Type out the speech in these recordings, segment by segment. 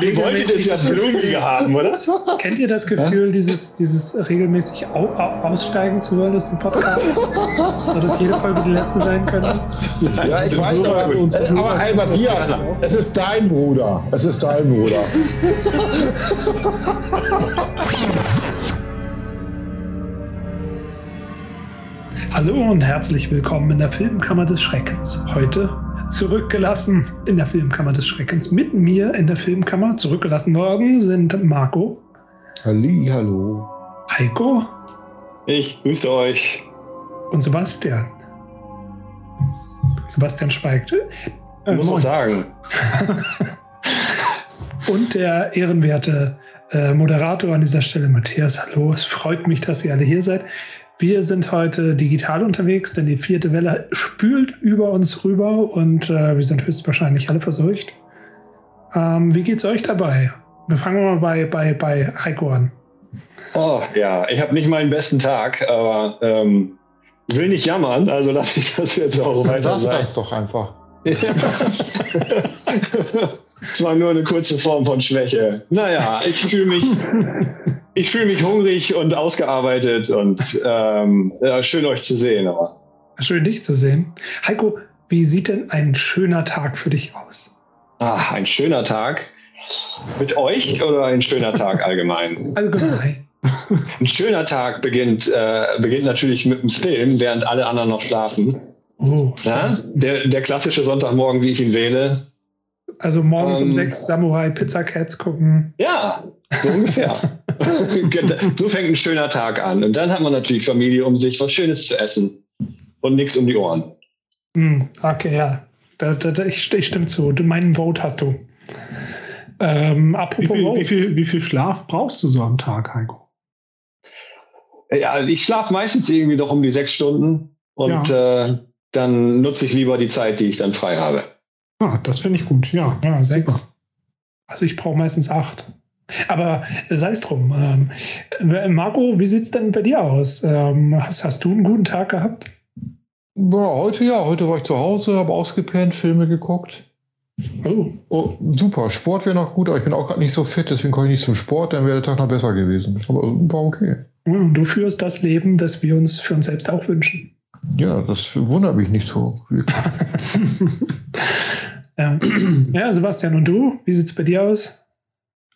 Ihr wolltet es ja blumiger haben, oder? Kennt ihr das Gefühl, dieses, dieses regelmäßig au, au, aussteigen zu hören aus dem Podcast? so dass jede Folge die letzte sein könnte? Ja, ich weiß, aber, aber Albert, hier, es ist dein Bruder. Es ist dein Bruder. Hallo und herzlich willkommen in der Filmkammer des Schreckens. Heute zurückgelassen in der Filmkammer des Schreckens. Mit mir in der Filmkammer zurückgelassen worden sind Marco. Halli, hallo. Heiko. Ich grüße euch. Und Sebastian. Sebastian schweigt. Äh, muss man sagen. und der ehrenwerte äh, Moderator an dieser Stelle, Matthias. Hallo, es freut mich, dass ihr alle hier seid. Wir sind heute digital unterwegs, denn die vierte Welle spült über uns rüber und äh, wir sind höchstwahrscheinlich alle verseucht. Ähm, wie geht's euch dabei? Wir fangen mal bei, bei, bei Heiko an. Oh ja, ich habe nicht meinen besten Tag, aber ähm, ich will nicht jammern, also lasse ich das jetzt auch weiter das sein. Das doch einfach. Es war nur eine kurze Form von Schwäche. Naja, ich fühle mich ich fühle mich hungrig und ausgearbeitet und ähm, ja, schön euch zu sehen. Aber. Schön dich zu sehen. Heiko, wie sieht denn ein schöner Tag für dich aus? Ah, ein schöner Tag. Mit euch oder ein schöner Tag allgemein? Allgemein. Ein schöner Tag beginnt, äh, beginnt natürlich mit dem Film, während alle anderen noch schlafen. Oh, ja, der, der klassische Sonntagmorgen, wie ich ihn wähle. Also morgens um, um sechs Samurai Pizza Cats gucken. Ja, so ungefähr. so fängt ein schöner Tag an. Und dann hat man natürlich Familie, um sich was Schönes zu essen und nichts um die Ohren. Hm, okay, ja. Da, da, da, ich, ich stimme zu. Du, meinen Vote hast du. Ähm, apropos wie viel, wie, viel, wie viel Schlaf brauchst du so am Tag, Heiko? Ja, ich schlafe meistens irgendwie doch um die sechs Stunden und ja. äh, dann nutze ich lieber die Zeit, die ich dann frei habe. Ah, das finde ich gut, ja. Ja, sechs. Also ich brauche meistens acht. Aber sei es drum. Ähm, Marco, wie sieht es denn bei dir aus? Ähm, hast, hast du einen guten Tag gehabt? Ja, heute ja. Heute war ich zu Hause, habe ausgepennt, Filme geguckt. Oh. oh super, Sport wäre noch gut, aber ich bin auch gerade nicht so fit, deswegen komme ich nicht zum Sport, dann wäre der Tag noch besser gewesen. Aber war okay. Du führst das Leben, das wir uns für uns selbst auch wünschen. Ja, das wundert mich nicht so. ja. ja, Sebastian, und du? Wie sieht es bei dir aus?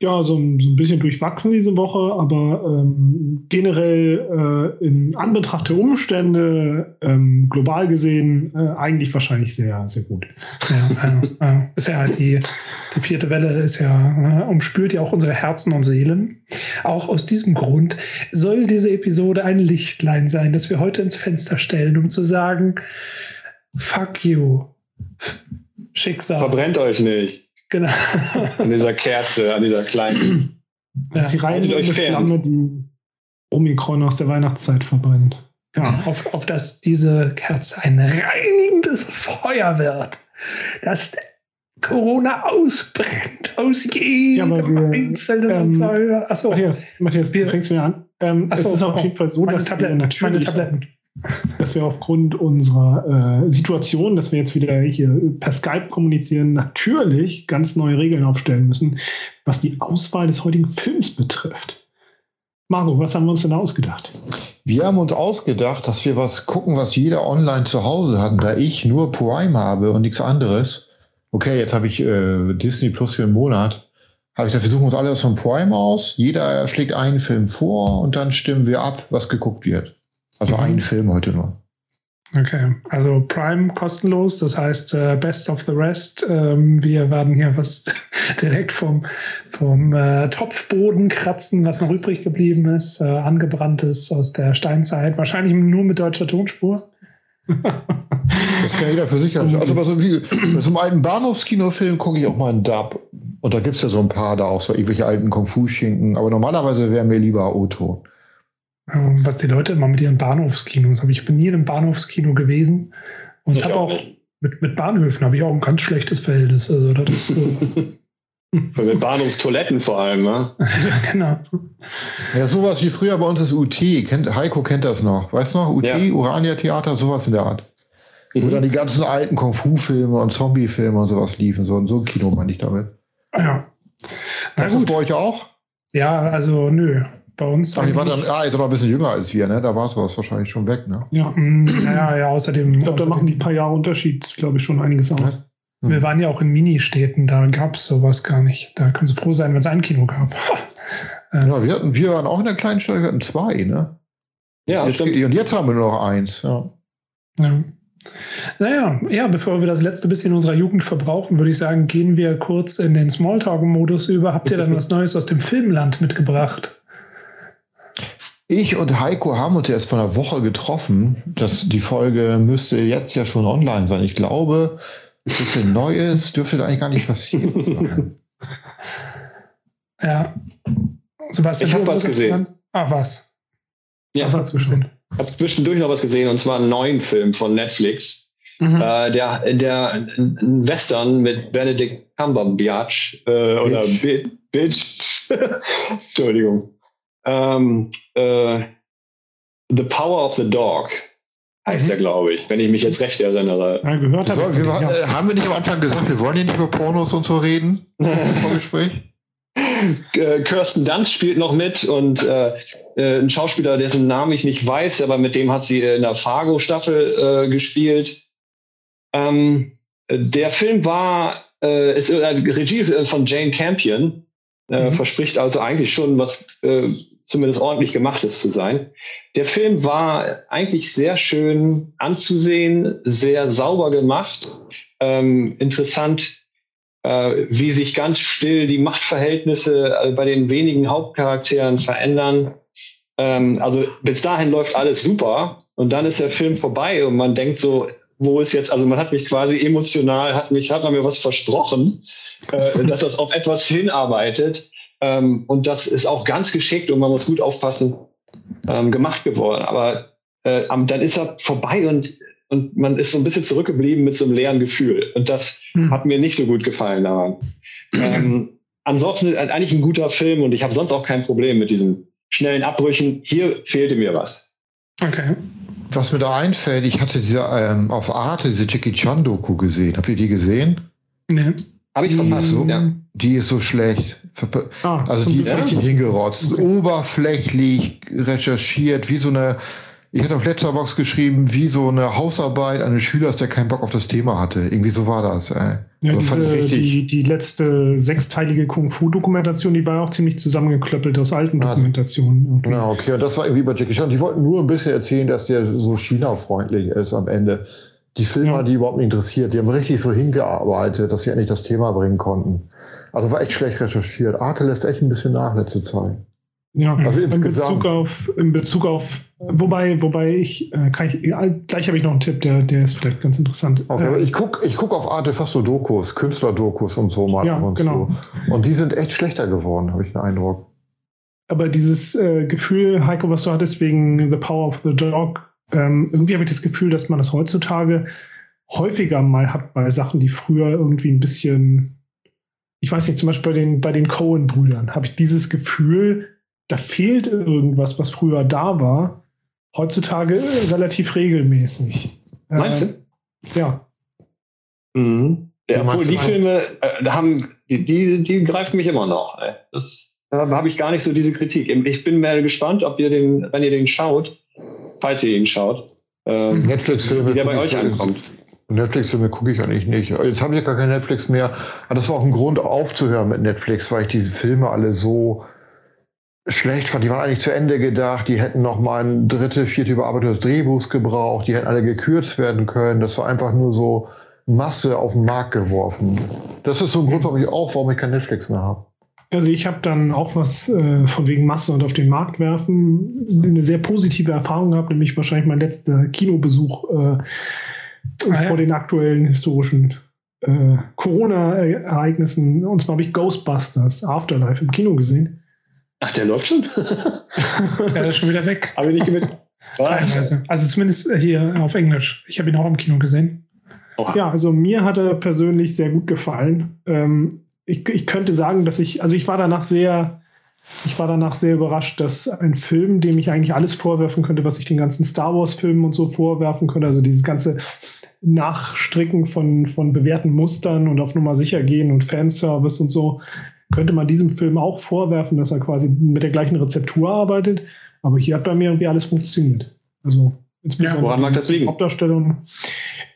Ja, so, so, ein bisschen durchwachsen diese Woche, aber ähm, generell äh, in Anbetracht der Umstände ähm, global gesehen äh, eigentlich wahrscheinlich sehr, sehr gut. Ja, äh, ist ja halt die, die vierte Welle ist ja, äh, umspült ja auch unsere Herzen und Seelen. Auch aus diesem Grund soll diese Episode ein Lichtlein sein, das wir heute ins Fenster stellen, um zu sagen, fuck you. Schicksal. Verbrennt euch nicht. Genau. An dieser Kerze, an dieser kleinen. Das ist die reine Flamme, die Omikron aus der Weihnachtszeit verbrennt. Ja. Auf, auf dass diese Kerze ein reinigendes Feuer wird. Dass Corona ausbrennt aus jedem ja, einzelnen ähm, Feuer. Achso, Matthias, Matthias wir, du fängst mir an. Ähm, Achso, es ist auf jeden Fall so, dass Tabletten, wir natürlich meine Tabletten dass wir aufgrund unserer äh, Situation, dass wir jetzt wieder hier per Skype kommunizieren, natürlich ganz neue Regeln aufstellen müssen, was die Auswahl des heutigen Films betrifft. Marco, was haben wir uns denn ausgedacht? Wir haben uns ausgedacht, dass wir was gucken, was jeder online zu Hause hat. Da ich nur Prime habe und nichts anderes, okay, jetzt habe ich äh, Disney Plus für einen Monat, habe ich da versuchen uns alle vom Prime aus. Jeder schlägt einen Film vor und dann stimmen wir ab, was geguckt wird. Also mhm. ein Film heute nur. Okay, also Prime kostenlos, das heißt uh, Best of the Rest. Ähm, wir werden hier was direkt vom, vom äh, Topfboden kratzen, was noch übrig geblieben ist, äh, angebranntes aus der Steinzeit, wahrscheinlich nur mit deutscher Tonspur. das kann jeder für sich anschauen. Also bei so, wie, bei so einem alten Bahnhofskinofilm gucke ich auch mal einen Dub. Und da gibt es ja so ein paar da auch so irgendwelche alten Kung-Fu-Schinken. Aber normalerweise wäre mir lieber O-Ton. Ähm, was die Leute immer mit ihren Bahnhofskinos haben. Ich bin nie in einem Bahnhofskino gewesen und habe auch mit, mit Bahnhöfen habe ich auch ein ganz schlechtes Verhältnis. Also das ist so. mit Bahnhofstoiletten vor allem, ne? ja, genau. Ja, sowas wie früher bei uns das UT. Kennt, Heiko kennt das noch. Weißt du noch? UT, ja. Urania Theater, sowas in der Art. Mhm. Wo dann die ganzen alten Kung-Fu-Filme und Zombie-Filme und sowas liefen. So, so ein Kino meine ich damit. Ja. Na ist das bei euch auch? Ja, also nö. Bei uns. Ach, war dann, ah, seid noch ein bisschen jünger als wir, ne? Da war es wahrscheinlich schon weg, ne? Ja, mm, ja, ja, außerdem. Ich glaube, da machen die paar Jahre Unterschied, glaube ich, schon einiges aus. Wir hm. waren ja auch in Ministädten, da gab es sowas gar nicht. Da können Sie froh sein, wenn es ein Kino gab. ja, wir, hatten, wir waren auch in der kleinen Stadt, wir hatten zwei, ne? Ja, jetzt, und jetzt haben wir nur noch eins, ja. ja. Naja, ja, bevor wir das letzte bisschen unserer Jugend verbrauchen, würde ich sagen, gehen wir kurz in den Smalltalk-Modus über. Habt ihr dann was Neues aus dem Filmland mitgebracht? Ich und Heiko haben uns erst vor einer Woche getroffen. Das, die Folge müsste jetzt ja schon online sein. Ich glaube, ein bisschen Neues dürfte da eigentlich gar nicht passieren sein. Ja. Sebastian, ich habe was gesehen. Ah, was? Ja, was hast du gesehen? Ich habe zwischendurch noch was gesehen und zwar einen neuen Film von Netflix. Mhm. Äh, der, der ein Western mit Benedict Cumberbatch äh, oder Bitch. Entschuldigung. Ähm, äh, the Power of the Dog heißt mhm. er, glaube ich, wenn ich mich jetzt recht erinnere. Ja, gehört so, wir, ja. Äh, haben wir nicht am Anfang gesagt, wir wollen hier nicht über Pornos und so reden? Im Gespräch? Äh, Kirsten Dunst spielt noch mit und äh, äh, ein Schauspieler, dessen Namen ich nicht weiß, aber mit dem hat sie in der Fargo-Staffel äh, gespielt. Ähm, der Film war, äh, ist eine Regie von Jane Campion, mhm. verspricht also eigentlich schon was zumindest ordentlich gemachtes zu sein. Der Film war eigentlich sehr schön anzusehen, sehr sauber gemacht, ähm, interessant äh, wie sich ganz still die Machtverhältnisse äh, bei den wenigen Hauptcharakteren verändern. Ähm, also bis dahin läuft alles super und dann ist der Film vorbei und man denkt so, wo ist jetzt, also man hat mich quasi emotional, hat mich, hat man mir was versprochen, äh, dass das auf etwas hinarbeitet. Ähm, und das ist auch ganz geschickt und man muss gut aufpassen, ähm, gemacht geworden. Aber äh, dann ist er vorbei und und man ist so ein bisschen zurückgeblieben mit so einem leeren Gefühl. Und das hm. hat mir nicht so gut gefallen daran. ähm, ansonsten eigentlich ein guter Film und ich habe sonst auch kein Problem mit diesen schnellen Abbrüchen. Hier fehlte mir was. Okay. Was mir da einfällt, ich hatte diese ähm, auf Arte diese Jackie Chan Doku gesehen. Habt ihr die gesehen? Nee. Habe ich verpasst. So, ja. Die ist so schlecht. Ah, also die ist richtig hingerotzt. Okay. Oberflächlich recherchiert, wie so eine ich hatte auf Letterbox geschrieben, wie so eine Hausarbeit eines Schülers, der keinen Bock auf das Thema hatte. Irgendwie so war das. Ey. Ja, diese, die, die letzte sechsteilige Kung-Fu-Dokumentation, die war auch ziemlich zusammengeklöppelt aus alten ah, Dokumentationen. Irgendwie. Ja, okay. Und das war irgendwie bei Jackie Chan. Die wollten nur ein bisschen erzählen, dass der so China-freundlich ist am Ende. Die Filme, ja. die überhaupt nicht interessiert, die haben richtig so hingearbeitet, dass sie endlich das Thema bringen konnten. Also war echt schlecht recherchiert. Arte lässt echt ein bisschen nach letzte Zeit. Ja, also in Bezug auf, in Bezug auf, wobei, wobei ich, äh, kann ich, gleich habe ich noch einen Tipp, der, der ist vielleicht ganz interessant. Okay, aber ich gucke ich guck auf Arte fast so Dokus, Künstler-Dokus und so mal. Ja, und genau. So. Und die sind echt schlechter geworden, habe ich den Eindruck. Aber dieses äh, Gefühl, Heiko, was du hattest wegen The Power of the Dog, ähm, irgendwie habe ich das Gefühl, dass man das heutzutage häufiger mal hat bei Sachen, die früher irgendwie ein bisschen, ich weiß nicht, zum Beispiel bei den, bei den Cohen-Brüdern, habe ich dieses Gefühl, da fehlt irgendwas, was früher da war, heutzutage relativ regelmäßig. Meinst du? Äh, ja. Mhm. Ja, obwohl die Filme äh, haben, die, die, die greifen mich immer noch. Ey. Das da habe ich gar nicht so diese Kritik. Ich bin mal gespannt, ob ihr den, wenn ihr den schaut, falls ihr ihn schaut, ähm, Netflix-Filme, der bei euch ankommt. Netflix-Filme gucke ich eigentlich nicht. Jetzt habe ich ja gar kein Netflix mehr. Aber das war auch ein Grund aufzuhören mit Netflix, weil ich diese Filme alle so schlecht fand. Die waren eigentlich zu Ende gedacht. Die hätten noch mal ein dritte, vierte Überarbeitung des Drehbuchs gebraucht. Die hätten alle gekürzt werden können. Das war einfach nur so Masse auf den Markt geworfen. Das ist so ein Grund, warum ich auch, warum ich kein Netflix mehr habe. Also ich habe dann auch was äh, von wegen Masse und auf den Markt werfen eine sehr positive Erfahrung gehabt, nämlich wahrscheinlich mein letzter Kinobesuch äh, ah, ja. vor den aktuellen historischen äh, Corona-Ereignissen. Und zwar habe ich Ghostbusters Afterlife im Kino gesehen. Ach, der läuft schon? ja, der ist schon wieder weg. Habe ich nicht mit. Teilweise. Also zumindest hier auf Englisch. Ich habe ihn auch im Kino gesehen. Oha. Ja, also mir hat er persönlich sehr gut gefallen. Ähm, ich, ich könnte sagen, dass ich, also ich war danach sehr, ich war danach sehr überrascht, dass ein Film, dem ich eigentlich alles vorwerfen könnte, was ich den ganzen Star Wars-Filmen und so vorwerfen könnte, also dieses ganze Nachstricken von, von bewährten Mustern und auf Nummer sicher gehen und Fanservice und so, könnte man diesem Film auch vorwerfen, dass er quasi mit der gleichen Rezeptur arbeitet. Aber hier hat bei mir irgendwie alles funktioniert. Also ja, woran mag das liegen? Hauptdarstellung.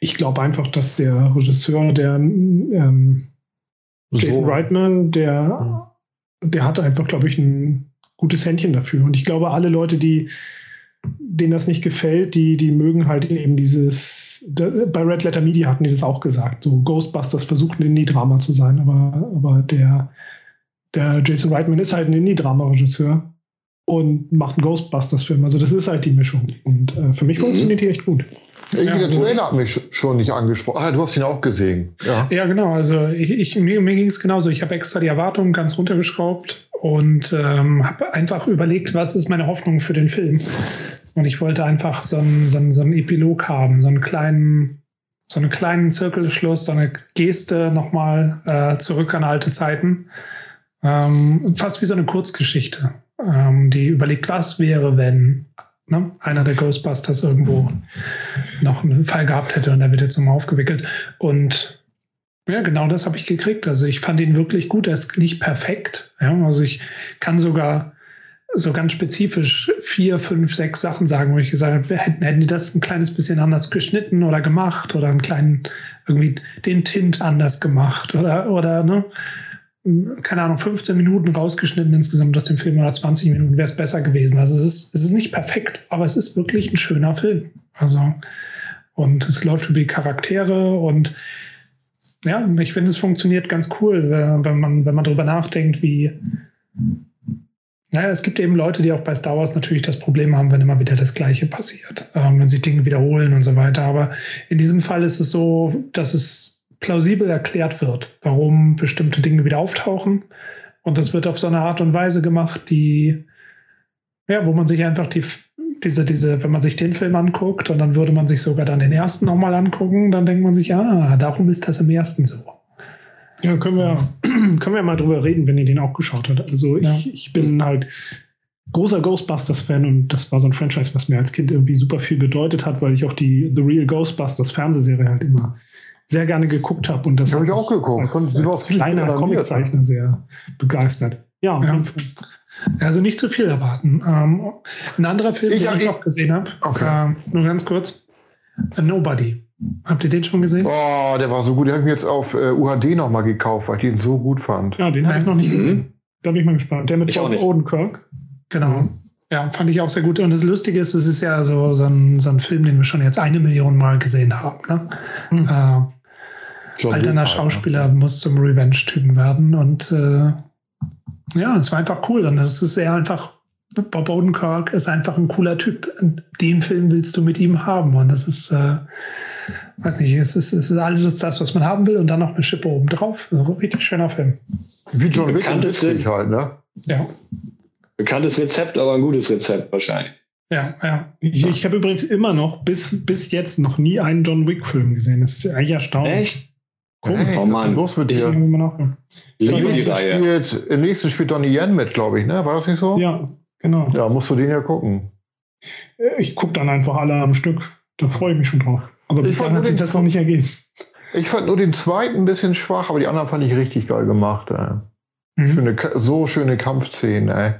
Ich glaube einfach, dass der Regisseur, der ähm, Jason so. Reitman, der, der hat einfach, glaube ich, ein gutes Händchen dafür. Und ich glaube, alle Leute, die denen das nicht gefällt, die, die mögen halt eben dieses, bei Red Letter Media hatten die das auch gesagt, so Ghostbusters versucht ein Indie-Drama zu sein, aber, aber der, der Jason Reitman ist halt ein Indie-Drama-Regisseur und macht einen Ghostbusters-Film. Also das ist halt die Mischung. Und äh, für mich mhm. funktioniert die echt gut. Irgendwie ja, der Trailer hat mich schon nicht angesprochen. Ah, du hast ihn auch gesehen. Ja, ja genau. Also ich, ich mir, mir ging es genauso. Ich habe extra die Erwartungen ganz runtergeschraubt und ähm, habe einfach überlegt, was ist meine Hoffnung für den Film. Und ich wollte einfach so einen, so einen, so einen Epilog haben, so einen kleinen, so einen kleinen Zirkelschluss, so eine Geste nochmal äh, zurück an alte Zeiten. Ähm, fast wie so eine Kurzgeschichte, ähm, die überlegt, was wäre, wenn ne, einer der Ghostbusters irgendwo noch einen Fall gehabt hätte und der wird jetzt nochmal aufgewickelt. Und ja, genau das habe ich gekriegt. Also ich fand ihn wirklich gut. Er ist nicht perfekt. Ja, also ich kann sogar so ganz spezifisch vier, fünf, sechs Sachen sagen, wo ich gesagt habe, hätten, hätten die das ein kleines bisschen anders geschnitten oder gemacht oder einen kleinen, irgendwie den Tint anders gemacht oder, oder, ne? Keine Ahnung, 15 Minuten rausgeschnitten insgesamt aus dem Film oder 20 Minuten wäre es besser gewesen. Also es ist, es ist nicht perfekt, aber es ist wirklich ein schöner Film. Also, und es läuft über die Charaktere und ja, ich finde, es funktioniert ganz cool, wenn man, wenn man darüber nachdenkt, wie. Naja, es gibt eben Leute, die auch bei Star Wars natürlich das Problem haben, wenn immer wieder das Gleiche passiert, ähm, wenn sich Dinge wiederholen und so weiter. Aber in diesem Fall ist es so, dass es plausibel erklärt wird, warum bestimmte Dinge wieder auftauchen. Und das wird auf so eine Art und Weise gemacht, die, ja, wo man sich einfach die, diese, diese, wenn man sich den Film anguckt und dann würde man sich sogar dann den ersten nochmal angucken, dann denkt man sich, ah, darum ist das im ersten so. Ja, können wir, können wir mal drüber reden, wenn ihr den auch geschaut habt. Also ja. ich, ich bin halt großer Ghostbusters-Fan und das war so ein Franchise, was mir als Kind irgendwie super viel bedeutet hat, weil ich auch die The Real Ghostbusters Fernsehserie halt immer sehr gerne geguckt habe. Und das habe ich auch geguckt. Als, als kleiner Comiczeichner sehr begeistert. Ja, ja. Also nicht zu viel erwarten. Ähm, ein anderer Film, ich, den ich, ich noch gesehen habe, okay. ähm, nur ganz kurz, A Nobody. Habt ihr den schon gesehen? Oh, der war so gut. Den habe ich mir jetzt auf äh, UHD nochmal gekauft, weil ich den so gut fand. Ja, den habe ich noch nicht gesehen. Mhm. Da bin ich mal gespannt. Der mit Bob Odenkirk. Genau. Mhm. Ja, fand ich auch sehr gut. Und das Lustige ist, es ist ja so, so, ein, so ein Film, den wir schon jetzt eine Million Mal gesehen haben. Ne? Mhm. Äh, alterner Schauspieler ne? muss zum Revenge-Typen werden. Und äh, ja, es war einfach cool. Und es ist sehr einfach, Bob Odenkirk ist einfach ein cooler Typ. Den Film willst du mit ihm haben. Und das ist, äh, weiß nicht, es ist, es ist alles das, was man haben will. Und dann noch eine Schippe oben drauf. Also, richtig schöner Film. Wie John Wick halt, ne? Ja. Bekanntes Rezept, aber ein gutes Rezept wahrscheinlich. Ja, ja. Ich, ich habe übrigens immer noch bis, bis jetzt noch nie einen John Wick-Film gesehen. Das ist eigentlich erstaunlich. Echt? Cool. Hey, oh Mann. Los mit dir. Ich liebe die Reihe. Spielt, Im nächsten spielt Donnie Yen mit, glaube ich, ne? War das nicht so? Ja, genau. Ja, musst du den ja gucken. Äh, ich gucke dann einfach alle am Stück. Da freue ich mich schon drauf. Aber bisher hat sich das noch nicht ergeben. Ich fand nur den zweiten ein bisschen schwach, aber die anderen fand ich richtig geil gemacht. Mhm. Schöne, so schöne Kampfszenen, ey.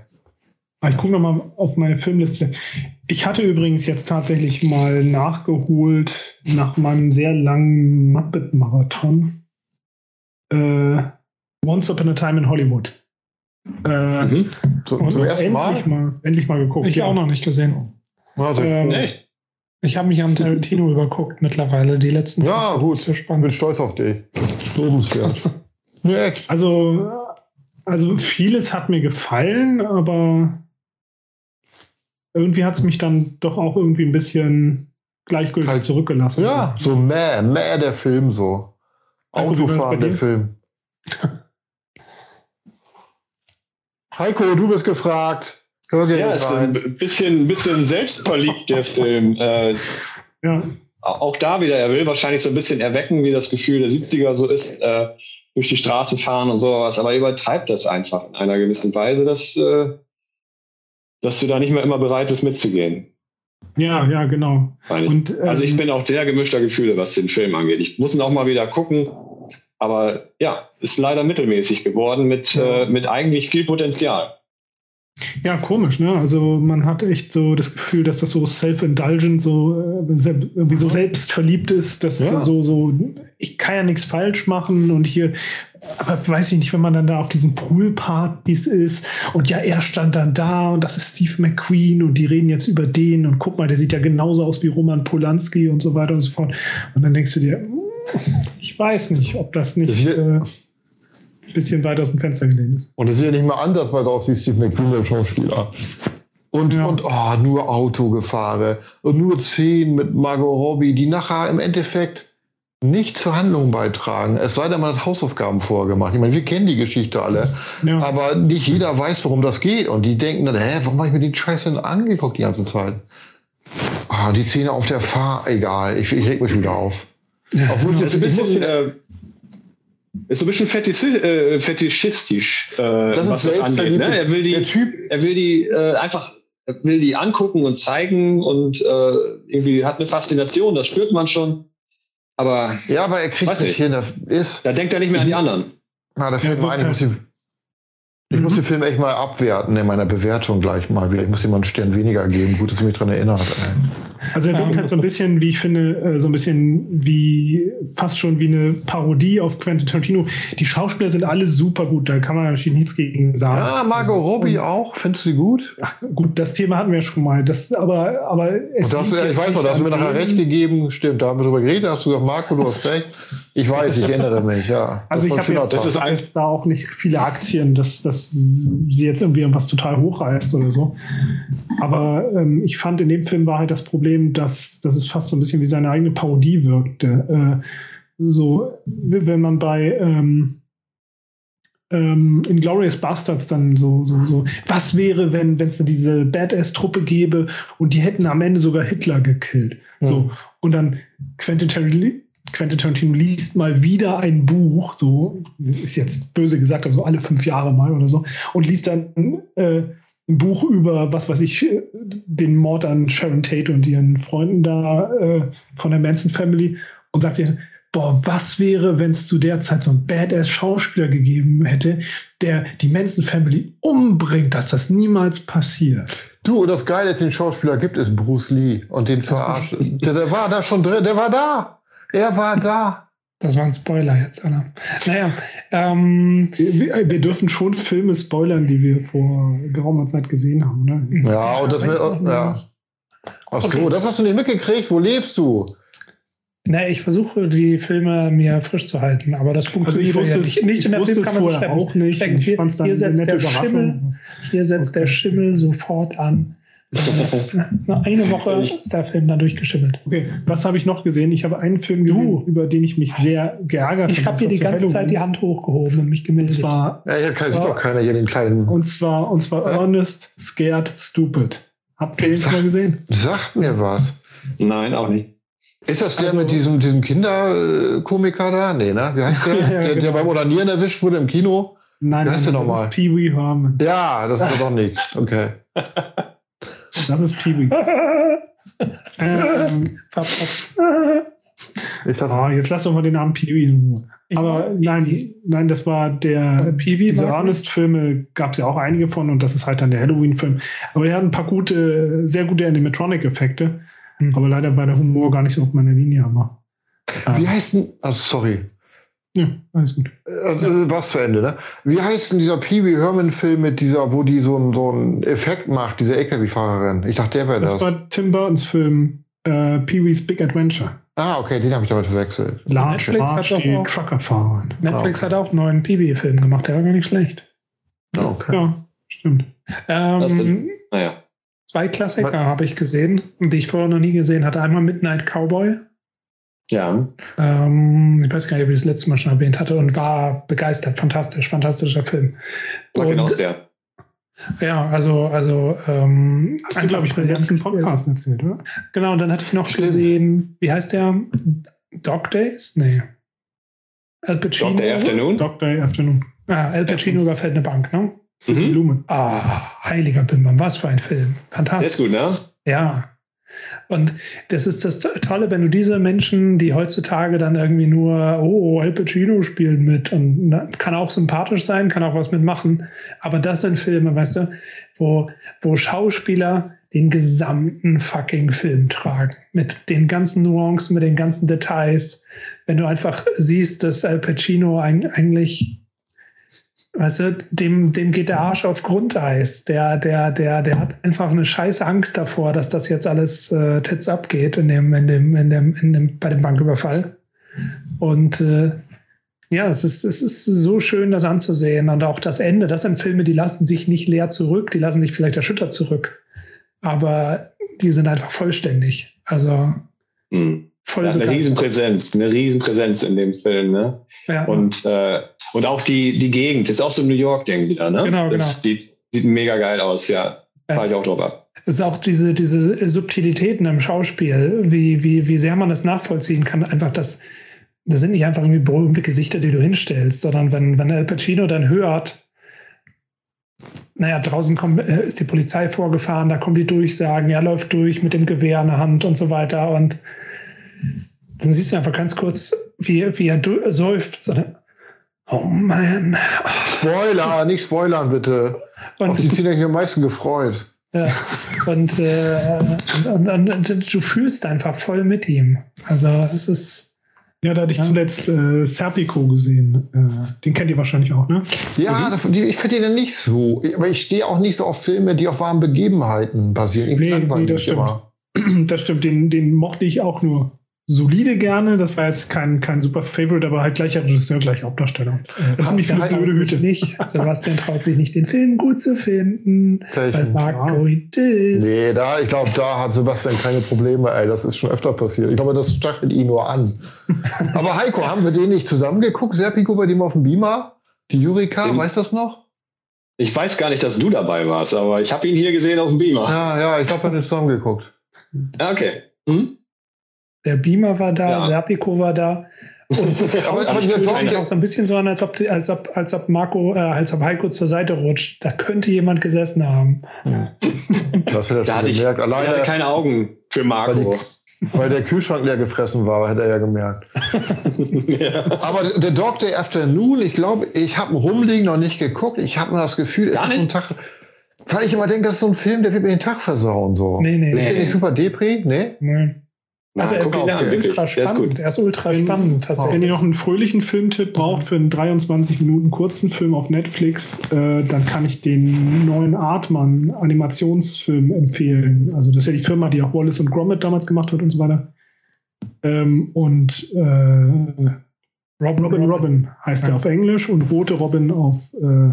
Ah, ich gucke nochmal auf meine Filmliste. Ich hatte übrigens jetzt tatsächlich mal nachgeholt nach meinem sehr langen Muppet-Marathon. Äh, Once Upon a Time in Hollywood. Äh, mhm. Zum, zum ersten Mal? mal? Endlich mal geguckt. Ich ja. auch noch nicht gesehen. Also, ähm, echt? Ich habe mich an Tarantino überguckt mittlerweile, die letzten Ja, gut. Sehr spannend. Bin stolz auf dich. Lobenswert. Also, also vieles hat mir gefallen, aber irgendwie hat es mich dann doch auch irgendwie ein bisschen gleichgültig halt, zurückgelassen. Ja, so mäh, mäh der Film so. Autofahren der Film. Heiko, du bist gefragt. Hör ja, ist ein bisschen, bisschen selbstverliebt, der Film. Äh, ja. Auch da wieder, er will wahrscheinlich so ein bisschen erwecken, wie das Gefühl der 70er so ist, äh, durch die Straße fahren und sowas, aber er übertreibt das einfach in einer gewissen Weise. Das äh, dass du da nicht mehr immer bereit bist mitzugehen. Ja, ja, genau. Und, ähm, also ich bin auch sehr gemischter Gefühle, was den Film angeht. Ich muss ihn auch mal wieder gucken. Aber ja, ist leider mittelmäßig geworden mit, äh, mit eigentlich viel Potenzial. Ja, komisch, ne? Also man hat echt so das Gefühl, dass das so self-indulgent, so äh, irgendwie so selbstverliebt ist, dass ja. so, so, ich kann ja nichts falsch machen und hier, aber weiß ich nicht, wenn man dann da auf diesen Poolpartys ist und ja, er stand dann da und das ist Steve McQueen und die reden jetzt über den und guck mal, der sieht ja genauso aus wie Roman Polanski und so weiter und so fort. Und dann denkst du dir, ich weiß nicht, ob das nicht. Äh, bisschen weit aus dem Fenster gelehnt ist. Und es sieht ja nicht mal ansatzweise aus wie Steve McQueen, der Schauspieler. Und, ja. und oh, nur Autogefahre und nur Szenen mit Margot Robbie, die nachher im Endeffekt nicht zur Handlung beitragen. Es sei denn, man hat Hausaufgaben vorher gemacht. Ich meine, wir kennen die Geschichte alle, ja. aber nicht jeder weiß, worum das geht. Und die denken dann, hä, warum habe ich mir den Scheiß denn angeguckt die ganze Zeit? Ah, die Szene auf der Fahr, egal, ich, ich reg mich wieder auf. Ja, Obwohl ich jetzt ein bisschen, äh, ist so ein bisschen fetischi äh, fetischistisch, äh, das was das angeht. Ne? Er will die, typ, er will die äh, einfach, will die angucken und zeigen und äh, irgendwie hat eine Faszination, das spürt man schon. Aber ja, aber er kriegt nicht hin. Ist, da denkt er nicht mehr an die anderen. Na, da fällt ja, mir ein, ich muss, den, ich muss den Film echt mal abwerten in meiner Bewertung gleich mal wieder. Ich muss ihm mal einen Stern weniger geben. Gut, dass du mich daran erinnert. Ey. Also er wirkt halt so ein bisschen, wie ich finde, äh, so ein bisschen wie fast schon wie eine Parodie auf Quentin Tarantino. Die Schauspieler sind alle super gut, da kann man natürlich nichts gegen sagen. Ja, Margot Robbie auch, findest du sie gut? Ach, gut, das Thema hatten wir schon mal. Das, aber, aber es das, ich weiß noch, da hast du mir nachher recht gegeben, stimmt, da haben wir drüber geredet, da hast du gesagt, Marco, du hast recht. Ich weiß, ich erinnere mich, ja. Also ich habe jetzt, das ist jetzt da auch nicht viele Aktien, dass, dass sie jetzt irgendwie was total hochreißt oder so. Aber ähm, ich fand, in dem Film war halt das Problem, dass, dass es fast so ein bisschen wie seine eigene Parodie wirkte. Äh, so, wenn man bei ähm, ähm, Glorious Bastards dann so, so, so, was wäre, wenn es diese Badass-Truppe gäbe und die hätten am Ende sogar Hitler gekillt. Ja. So, und dann Quentin Tarantino Quentin Tarantino liest mal wieder ein Buch, so ist jetzt böse gesagt, aber so alle fünf Jahre mal oder so, und liest dann äh, ein Buch über, was weiß ich, den Mord an Sharon Tate und ihren Freunden da äh, von der Manson Family und sagt sich, boah, was wäre, wenn es zu der Zeit so einen Badass-Schauspieler gegeben hätte, der die Manson Family umbringt, dass das niemals passiert. Du, und das Geile, dass es den Schauspieler gibt, ist Bruce Lee und den verarscht. Der, der war da schon drin, der war da. Er war da. Das war ein Spoiler jetzt, Anna. Naja, ähm, wir, wir, dürfen schon Filme spoilern, die wir vor geraumer Zeit gesehen haben, ne? Ja, und das mit, ja. Ach so, okay. das hast du nicht mitgekriegt. Wo lebst du? Na, ich versuche die Filme mir frisch zu halten, aber das funktioniert also ja nicht. Nicht in der Filmkammer auch nicht. Hier, hier setzt, der Schimmel, hier setzt okay. der Schimmel sofort an. eine Woche ist der Film dann durchgeschimmelt. Okay, was habe ich noch gesehen? Ich habe einen Film gesehen, du. über den ich mich sehr geärgert habe. Ich habe hier die ganze Zeit die Hand hochgehoben und mich gemeldet. Und zwar, ja, hier kann, zwar, doch keiner hier den kleinen. Und zwar, und zwar ja? Earnest, Scared, Stupid. Habt ihr den schon mal gesehen? Sagt mir was. Nein, auch nicht. Ist das der also, mit diesem, diesem Kinderkomiker da? Nee, ne? Wie heißt der? ja, der, genau. der beim Onanieren erwischt wurde im Kino? Nein, Wie heißt nein, der nochmal? Pee-Wee Herman. Ja, das ist doch nichts. Okay. Das ist Peewee. ähm, oh, jetzt lass doch mal den Namen Peewee in Ruhe. Aber nein, nein, das war der Peewee. Diese Ernest-Filme gab es ja auch einige von und das ist halt dann der Halloween-Film. Aber er hat ein paar gute, sehr gute Animatronic-Effekte. Hm. Aber leider war der Humor gar nicht so auf meiner Linie. Aber, Wie heißt denn, also sorry, ja, alles gut. Also, was zu Ende, ne? Wie heißt denn dieser Pee Wee Herman-Film mit dieser, wo die so, so einen Effekt macht, diese LKW-Fahrerin? Ich dachte, der wäre das. Das war Tim Burtons Film äh, Pee Wee's Big Adventure. Ah, okay, den habe ich damit verwechselt. Large Netflix hat auch Truckerfahrer. Netflix ah, okay. hat auch einen neuen Pee Wee-Film gemacht, der war gar nicht schlecht. Ah, okay. Ja, stimmt. Ähm, naja. Zwei Klassiker habe ich gesehen, die ich vorher noch nie gesehen hatte. Einmal Midnight Cowboy. Ja. Ähm, ich weiß gar nicht, ob ich das letzte Mal schon erwähnt hatte und war begeistert. Fantastisch, fantastischer Film. War genau der. Ja, also, also ähm, Hast du, glaube ich, beim letzten Podcast erzählt, oder? Genau, und dann hatte ich noch Stimmt. gesehen, wie heißt der? Dog Days? Nee. Al Pacino. Dog Day Afternoon? Dog Day Afternoon. Ah, Al Pacino überfällt eine Bank, ne? Mhm. Blumen. Ah, heiliger Bimbam, was für ein Film. Fantastisch. Der ist gut, ne? Ja. Und das ist das Tolle, wenn du diese Menschen, die heutzutage dann irgendwie nur, oh, Al Pacino spielt mit und kann auch sympathisch sein, kann auch was mitmachen. Aber das sind Filme, weißt du, wo, wo Schauspieler den gesamten fucking Film tragen. Mit den ganzen Nuancen, mit den ganzen Details. Wenn du einfach siehst, dass Al Pacino eigentlich Weißt du, dem, dem geht der Arsch auf Grundeis. Der, der, der, der hat einfach eine scheiß Angst davor, dass das jetzt alles äh, tits abgeht in dem, in dem, in dem, in dem, bei dem Banküberfall. Und äh, ja, es ist, es ist so schön, das anzusehen. Und auch das Ende, das sind Filme, die lassen sich nicht leer zurück, die lassen sich vielleicht erschüttert zurück. Aber die sind einfach vollständig. Also. Mhm. Voll ja, eine Riesenpräsenz, eine Riesenpräsenz in dem Film, ne? Ja. Und, äh, und auch die, die Gegend, ist auch so New York-Ding wieder, ne? Genau, das genau. Sieht, sieht mega geil aus, ja. ja. Fahre ich auch drauf ab. Es ist auch diese, diese Subtilitäten im Schauspiel, wie, wie, wie sehr man das nachvollziehen kann. Einfach das, das sind nicht einfach irgendwie berühmte Gesichter, die du hinstellst, sondern wenn, wenn Al Pacino dann hört, naja, draußen kommt, äh, ist die Polizei vorgefahren, da kommen die Durchsagen, er läuft durch mit dem Gewehr in der Hand und so weiter und dann siehst du einfach ganz kurz, wie, wie er seufzt. Oh man. Spoiler, nicht spoilern bitte. Und, Auf die Szene habe ich am meisten gefreut. Ja, und, äh, und, und, und, du fühlst einfach voll mit ihm. Also es ist. Ja, da hatte ich ja. zuletzt äh, Serpico gesehen. Äh, den kennt ihr wahrscheinlich auch, ne? Ja, das, ich finde den nicht so. Aber ich stehe auch nicht so auf Filme, die auf wahren Begebenheiten basieren. Ich nee, nee, das stimmt. Immer. Das stimmt, den, den mochte ich auch nur solide gerne. Das war jetzt kein, kein super Favorite, aber halt gleicher Regisseur, gleicher Hauptdarsteller. Äh, ziemlich viele blöde Hüte. Nicht. Sebastian traut sich nicht, den Film gut zu finden, weil Marco ja. ist. Nee, da, ich glaube, da hat Sebastian keine Probleme, ey. Das ist schon öfter passiert. Ich glaube, das stachelt ihn nur an. aber Heiko, haben wir den nicht zusammengeguckt, Serpico, bei dem auf dem Beamer? Die Jurika, den, weißt du das noch? Ich weiß gar nicht, dass du dabei warst, aber ich habe ihn hier gesehen auf dem Beamer. Ja, ja, ich wir haben zusammengeguckt. Okay. Hm? Der Beamer war da, ja. Serpico war da. Und aber, aber dieser Torf auch so ein bisschen so an, als ob, als ob, als ob Marco, äh, als ob Heiko zur Seite rutscht. Da könnte jemand gesessen haben. Ja. Das hätte er da hatte gemerkt. Ich, Alleine, hatte keine Augen für Marco. Weil, die, weil, der Kühlschrank leer gefressen war, hätte er ja gemerkt. ja. Aber der Dog Afternoon, ich glaube, ich habe ein Rumliegen noch nicht geguckt. Ich habe nur das Gefühl, es ist so ein Tag. Weil ich immer denke, das ist so ein Film, der wird mir den Tag versauen. So. Nee, nee. Ist der nicht super Depri? Nee? Nee. Also er ist, ist ultra spannend. Er ist ultra wenn, spannend tatsächlich. Wenn ihr noch einen fröhlichen Filmtipp braucht für einen 23 Minuten kurzen Film auf Netflix, äh, dann kann ich den neuen Artman Animationsfilm empfehlen. Also das ist ja die Firma, die auch Wallace und Gromit damals gemacht hat und so weiter. Ähm, und äh, Robin, Robin Robin heißt ja. er auf Englisch und Rote Robin auf, äh,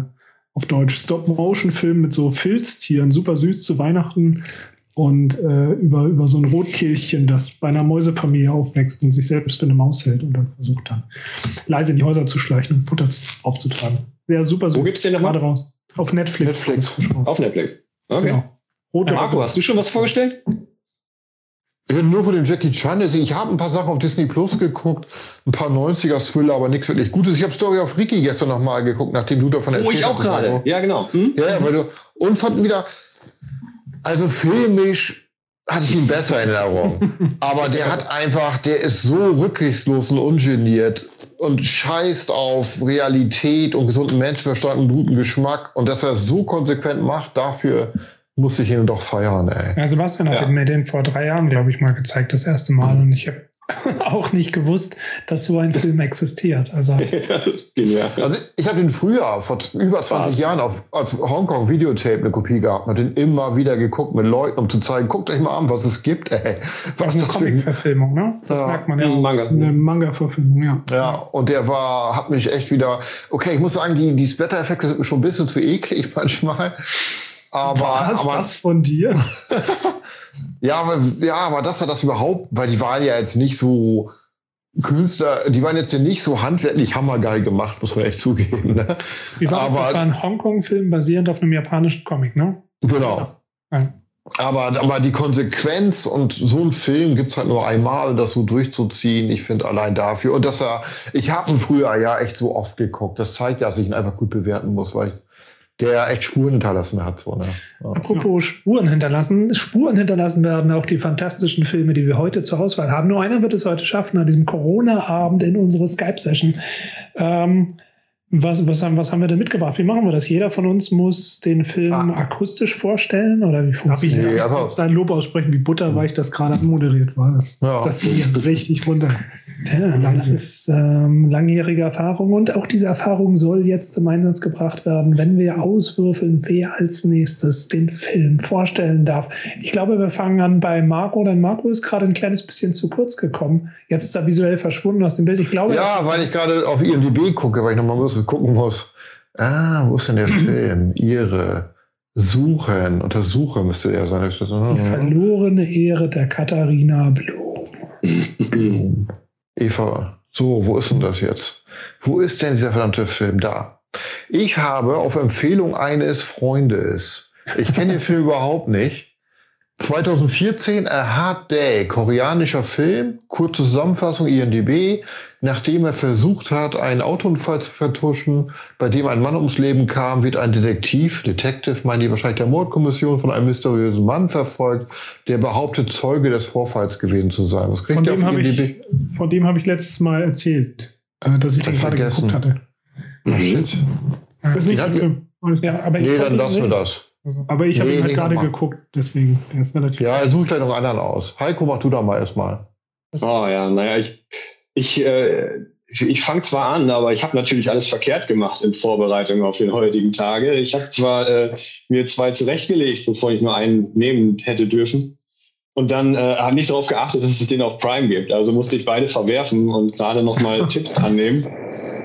auf Deutsch. Stop-Motion-Film mit so Filztieren, super süß zu Weihnachten und äh, über, über so ein Rotkehlchen, das bei einer Mäusefamilie aufwächst und sich selbst für eine Maus hält und dann versucht dann leise in die Häuser zu schleichen und Futter aufzutragen. Sehr super. Wo gibt's den gerade raus? Auf Netflix. Netflix. Auf Netflix. Okay. Genau. Rote Marco, hast du schon was vorgestellt? Ich bin nur von dem Jackie Chan. Ich habe ein paar Sachen auf Disney Plus geguckt, ein paar 90er-Thriller, aber nichts wirklich Gutes. Ich habe Story of Ricky gestern nochmal geguckt, nachdem du davon erzählt hast. Oh, ich auch gerade. Ja, genau. Hm? Ja, ja, weil du, und fand wieder, also filmisch hatte ich ihn besser in Erinnerung. Aber der hat einfach, der ist so rücksichtslos und ungeniert und scheißt auf Realität und gesunden Menschenverstand und guten Geschmack. Und dass er es so konsequent macht, dafür muss ich ihn doch feiern, ey. Ja, Sebastian hat ja. mir den vor drei Jahren, glaube ich, mal gezeigt, das erste Mal. Und ich habe auch nicht gewusst, dass so ein Film existiert. Also, ja, also ich habe den früher, vor über 20 Jahren, auf, als Hongkong Videotape eine Kopie gehabt und den immer wieder geguckt mit Leuten, um zu zeigen, guckt euch mal an, was es gibt. Ey. Was eine Comic-Verfilmung, ne? Das ja. merkt man ja. Manga. Eine Manga-Verfilmung, ja. Ja, und der war, hat mich echt wieder, okay, ich muss sagen, die, die Splatter-Effekte sind mir schon ein bisschen zu eklig manchmal. Aber, Was, aber das von dir? Ja, aber, ja, aber das hat das überhaupt, weil die waren ja jetzt nicht so Künstler, die waren jetzt ja nicht so handwerklich hammergeil gemacht, muss man echt zugeben. Ne? Wie war das? Aber, das war ein Hongkong-Film basierend auf einem japanischen Comic, ne? Genau. Ja. Aber, aber die Konsequenz und so ein Film gibt es halt nur einmal, das so durchzuziehen. Ich finde allein dafür. Und dass er, ich habe ihn früher ja echt so oft geguckt. Das zeigt ja, dass ich ihn einfach gut bewerten muss, weil ich der echt Spuren hinterlassen hat. So, ne? ja. Apropos Spuren hinterlassen, Spuren hinterlassen werden auch die fantastischen Filme, die wir heute zur Auswahl haben. Nur einer wird es heute schaffen, an diesem Corona-Abend in unsere Skype-Session. Ähm, was, was, haben, was haben wir denn mitgebracht? Wie machen wir das? Jeder von uns muss den Film ah. akustisch vorstellen oder wie funktioniert das? Ich nee, jetzt dein Lob aussprechen, wie butterweich das gerade anmoderiert war. Das, ja. das ging richtig runter. Ja, das ist ähm, langjährige Erfahrung und auch diese Erfahrung soll jetzt zum Einsatz gebracht werden, wenn wir auswürfeln, wer als nächstes den Film vorstellen darf. Ich glaube, wir fangen an bei Marco, denn Marco ist gerade ein kleines bisschen zu kurz gekommen. Jetzt ist er visuell verschwunden aus dem Bild. Ich glaube, ja, weil ich gerade auf IMDb gucke, weil ich nochmal ein gucken muss. Ah, wo ist denn der Film? Ihre Suchen, Untersuche müsste er sein. Die verlorene Ehre der Katharina Blum. Eva, so, wo ist denn das jetzt? Wo ist denn dieser verdammte Film? Da. Ich habe auf Empfehlung eines Freundes, ich kenne den Film überhaupt nicht, 2014 A Hard Day, koreanischer Film, kurze Zusammenfassung INDB, nachdem er versucht hat, einen Autounfall zu vertuschen, bei dem ein Mann ums Leben kam, wird ein Detektiv, Detective, meinen die wahrscheinlich der Mordkommission, von einem mysteriösen Mann verfolgt, der behauptet, Zeuge des Vorfalls gewesen zu sein. Was kriegt von, dem habe ich, von dem habe ich letztes Mal erzählt, äh, dass ich den gerade geguckt hatte. Ach, shit. Das ist nicht der Film. Ja, aber nee, dann lassen wir das. Also, aber ich habe nee, ihn halt gerade geguckt, deswegen. Der ist relativ ja, suche gleich noch einen anderen aus. Heiko, mach du da mal erstmal. Oh ja, naja, ich, ich, äh, ich fange zwar an, aber ich habe natürlich alles verkehrt gemacht in Vorbereitung auf den heutigen Tage. Ich habe zwar äh, mir zwei zurechtgelegt, bevor ich nur einen nehmen hätte dürfen. Und dann äh, habe nicht darauf geachtet, dass es den auf Prime gibt. Also musste ich beide verwerfen und gerade nochmal Tipps annehmen.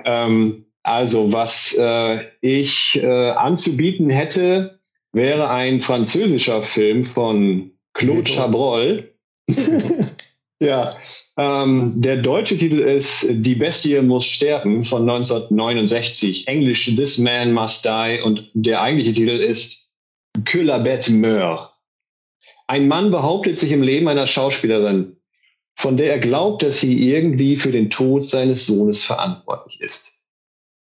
Ähm, also, was äh, ich äh, anzubieten hätte, wäre ein französischer Film von Claude Chabrol. ja, ähm, der deutsche Titel ist Die Bestie muss sterben von 1969. Englisch This Man Must Die und der eigentliche Titel ist Que la bête meurt. Ein Mann behauptet sich im Leben einer Schauspielerin, von der er glaubt, dass sie irgendwie für den Tod seines Sohnes verantwortlich ist.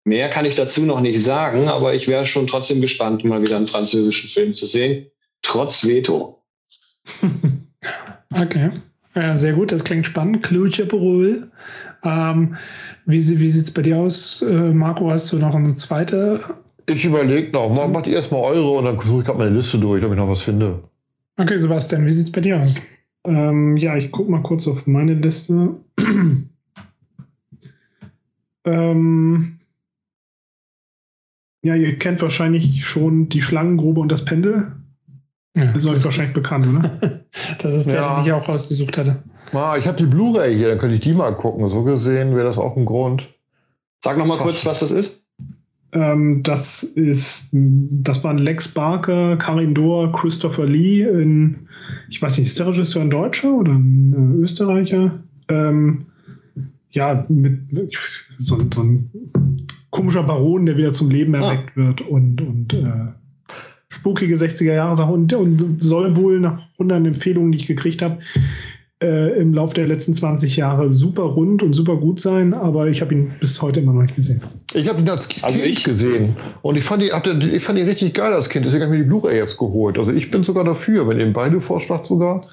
Mehr kann ich dazu noch nicht sagen, aber ich wäre schon trotzdem gespannt, mal wieder einen französischen Film zu sehen, trotz Veto. okay. Ja, sehr gut, das klingt spannend. Claude Chaperol. Ähm, wie wie sieht es bei dir aus, äh, Marco? Hast du noch eine zweite? Ich überlege noch. Mal, macht ihr erstmal eure und dann suche ich gerade meine Liste durch, ob ich noch was finde. Okay, Sebastian, wie sieht es bei dir aus? Ähm, ja, ich gucke mal kurz auf meine Liste. ähm, ja, ihr kennt wahrscheinlich schon die Schlangengrube und das Pendel. Ja, das ist euch wahrscheinlich bekannt, oder? das ist der, ja. den ich auch rausgesucht hatte. Ah, ich habe die Blu-ray hier, dann könnte ich die mal gucken. So gesehen wäre das auch ein Grund. Sag noch mal kurz, was das ist. Ähm, das ist, das waren Lex Barker, Karin Dohr, Christopher Lee in, ich weiß nicht, ist der Regisseur ein Deutscher oder ein äh, Österreicher? Ähm, ja, mit, mit so, so ein komischer Baron, der wieder zum Leben ah. erweckt ah. wird und, und äh, spukige 60er-Jahre-Sache und, und soll wohl nach hunderten Empfehlungen, die ich gekriegt habe, äh, im Laufe der letzten 20 Jahre super rund und super gut sein, aber ich habe ihn bis heute immer noch nicht gesehen. Ich habe ihn als Kind also ich, gesehen und ich fand, ihn, ich fand ihn richtig geil als Kind, deswegen habe ich mir die Blu-ray jetzt geholt. Also ich bin sogar dafür, wenn ihr beide vorschlagt sogar.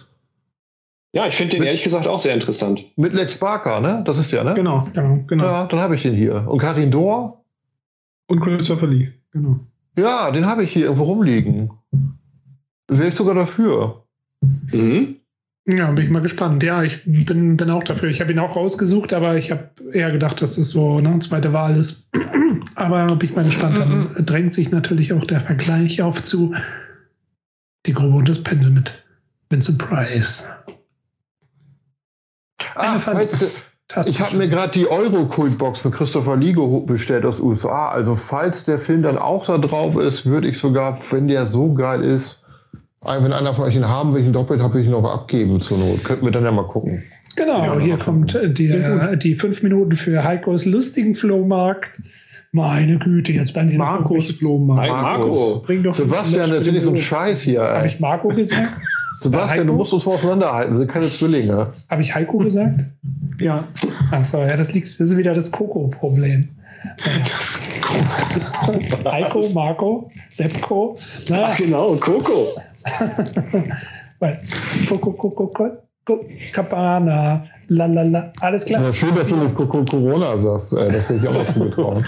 Ja, ich finde den mit, ehrlich gesagt auch sehr interessant. Mit Lex Barker, ne? Das ist der, ne? Genau, genau, genau. Ja, dann habe ich den hier. Und Karin Dohr? Und Christopher Lee, genau. Ja, den habe ich hier irgendwo rumliegen. Wäre ich sogar dafür. Mhm. Ja, bin ich mal gespannt. Ja, ich bin, bin auch dafür. Ich habe ihn auch rausgesucht, aber ich habe eher gedacht, dass es so eine zweite Wahl ist. aber bin ich mal gespannt. Dann mhm. drängt sich natürlich auch der Vergleich auf zu Die Grube und das Pendel mit Vincent Price. Ah, falls, ich habe mir gerade die Euro-Kult-Box mit Christopher Ligo bestellt aus USA. Also falls der Film dann auch da drauf ist, würde ich sogar, wenn der so geil ist, wenn einer von euch ihn haben will, ich ihn doppelt habe, will ich ihn noch abgeben zur Not. Könnten wir dann ja mal gucken. Genau, hier kommt äh, die, die fünf Minuten für Heikos lustigen Flohmarkt. Meine Güte, jetzt bei den Markus Flohmarkt. Marco, bring doch Sebastian, erzähl nicht so einen Scheiß hier. Habe ich Marco gesagt? Sebastian, du musst uns mal auseinanderhalten, wir sind keine Zwillinge. Habe ich Heiko gesagt? Ja. Achso, ja, das liegt, das ist wieder das Koko-Problem. Heiko, Marco, Sepko. Na, Ach genau, Coco. Coco, Coco, Coco, Cabana, lalala, alles klar. Ja, schön, dass du nicht Coco Corona sagst. Äh, das hätte ich auch noch zugetrauen.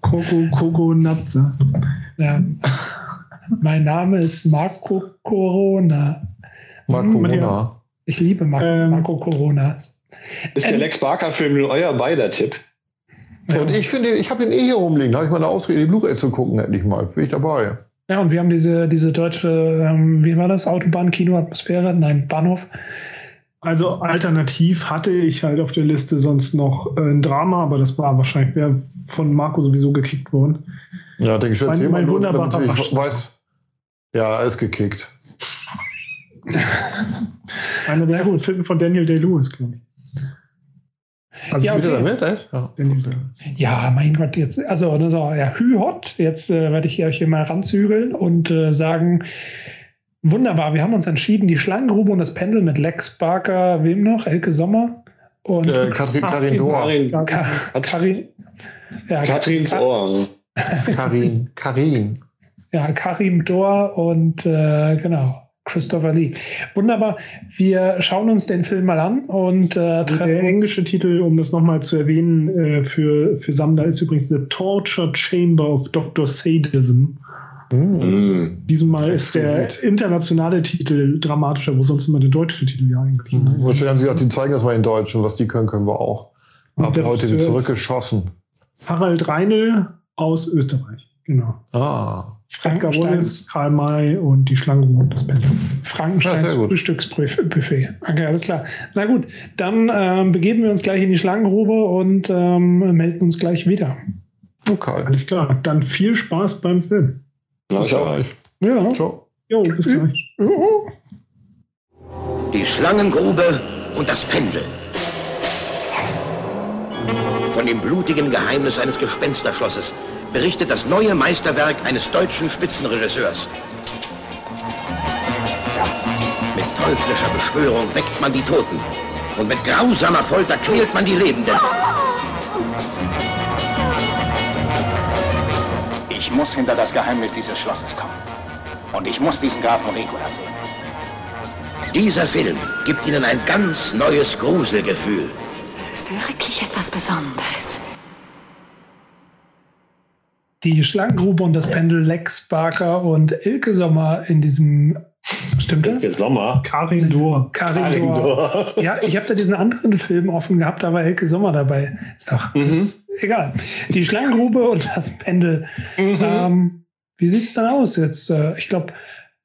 Coco, Coco, Natze. Ja. Mein Name ist Marco Corona. Marco Corona. Ich liebe Marco, ähm, Marco Coronas. Ist der ähm, Lex Barker-Film euer beider Tipp? Und ich finde, ich habe den eh hier rumliegen. Da habe ich mal eine Ausrede, die Blu-ray zu gucken, endlich mal. Bin ich dabei. Ja, und wir haben diese, diese deutsche, ähm, wie war das? Autobahn-Kino-Atmosphäre? Nein, Bahnhof. Also alternativ hatte ich halt auf der Liste sonst noch äh, ein Drama, aber das war wahrscheinlich wäre von Marco sowieso gekickt worden. Ja, denke ich schon. Mein, mein wunderbarer ich weiß. Ja, alles gekickt. Einer der ersten Filme von Daniel Day-Lewis, glaube ich. Also ja, okay. damit, echt? Ja. ja, mein Gott, jetzt, also, also ja, hü hot. Jetzt äh, werde ich euch hier mal ranzügeln und äh, sagen, wunderbar, wir haben uns entschieden, die Schlangengrube und das Pendel mit Lex Barker, wem noch? Elke Sommer? Und äh, Katrin, Karin Dohr. Karin, Karin, ja, Katrins Ohr. Karin, Karin. Ja, Karim Dohr und äh, genau. Christopher Lee. Wunderbar. Wir schauen uns den Film mal an und äh, der englische Titel, um das nochmal zu erwähnen, äh, für, für Sammler ist übrigens The Torture Chamber of Dr. Sadism. Mm. Diesmal ist der internationale Titel dramatischer, wo sonst immer der deutsche Titel ja eigentlich. Mhm. Wahrscheinlich haben sie auch die zeigen das mal in Deutsch und was die können, können wir auch. Ab heute zurückgeschossen. Harald Reinl aus Österreich. Genau. Ah. Edgar Wallace, Karl May und die Schlangenruhe und das Pendel. Frankensteins ja, Frühstücksbuffet. Okay, alles klar. Na gut, dann ähm, begeben wir uns gleich in die Schlangengrube und ähm, melden uns gleich wieder. Okay. Alles klar. Dann viel Spaß beim Film. Bis gleich. Ja. Ciao. Jo, bis gleich. Die Schlangengrube und das Pendel. Von dem blutigen Geheimnis eines Gespensterschlosses berichtet das neue Meisterwerk eines deutschen Spitzenregisseurs. Mit teuflischer Beschwörung weckt man die Toten und mit grausamer Folter quält man die Lebenden. Ich muss hinter das Geheimnis dieses Schlosses kommen. Und ich muss diesen Grafen Regula sehen. Dieser Film gibt Ihnen ein ganz neues Gruselgefühl. Das ist wirklich etwas Besonderes die Schlangengrube und das Pendel Lex Barker und Ilke Sommer in diesem Stimmt das? Ilke Sommer. Karin Dor. Karin Dor. Ja, ich habe da diesen anderen Film offen gehabt, da war Elke Sommer dabei. Ist doch mhm. ist egal. Die Schlangengrube und das Pendel. Mhm. Ähm, wie sieht es dann aus jetzt? Äh, ich glaube,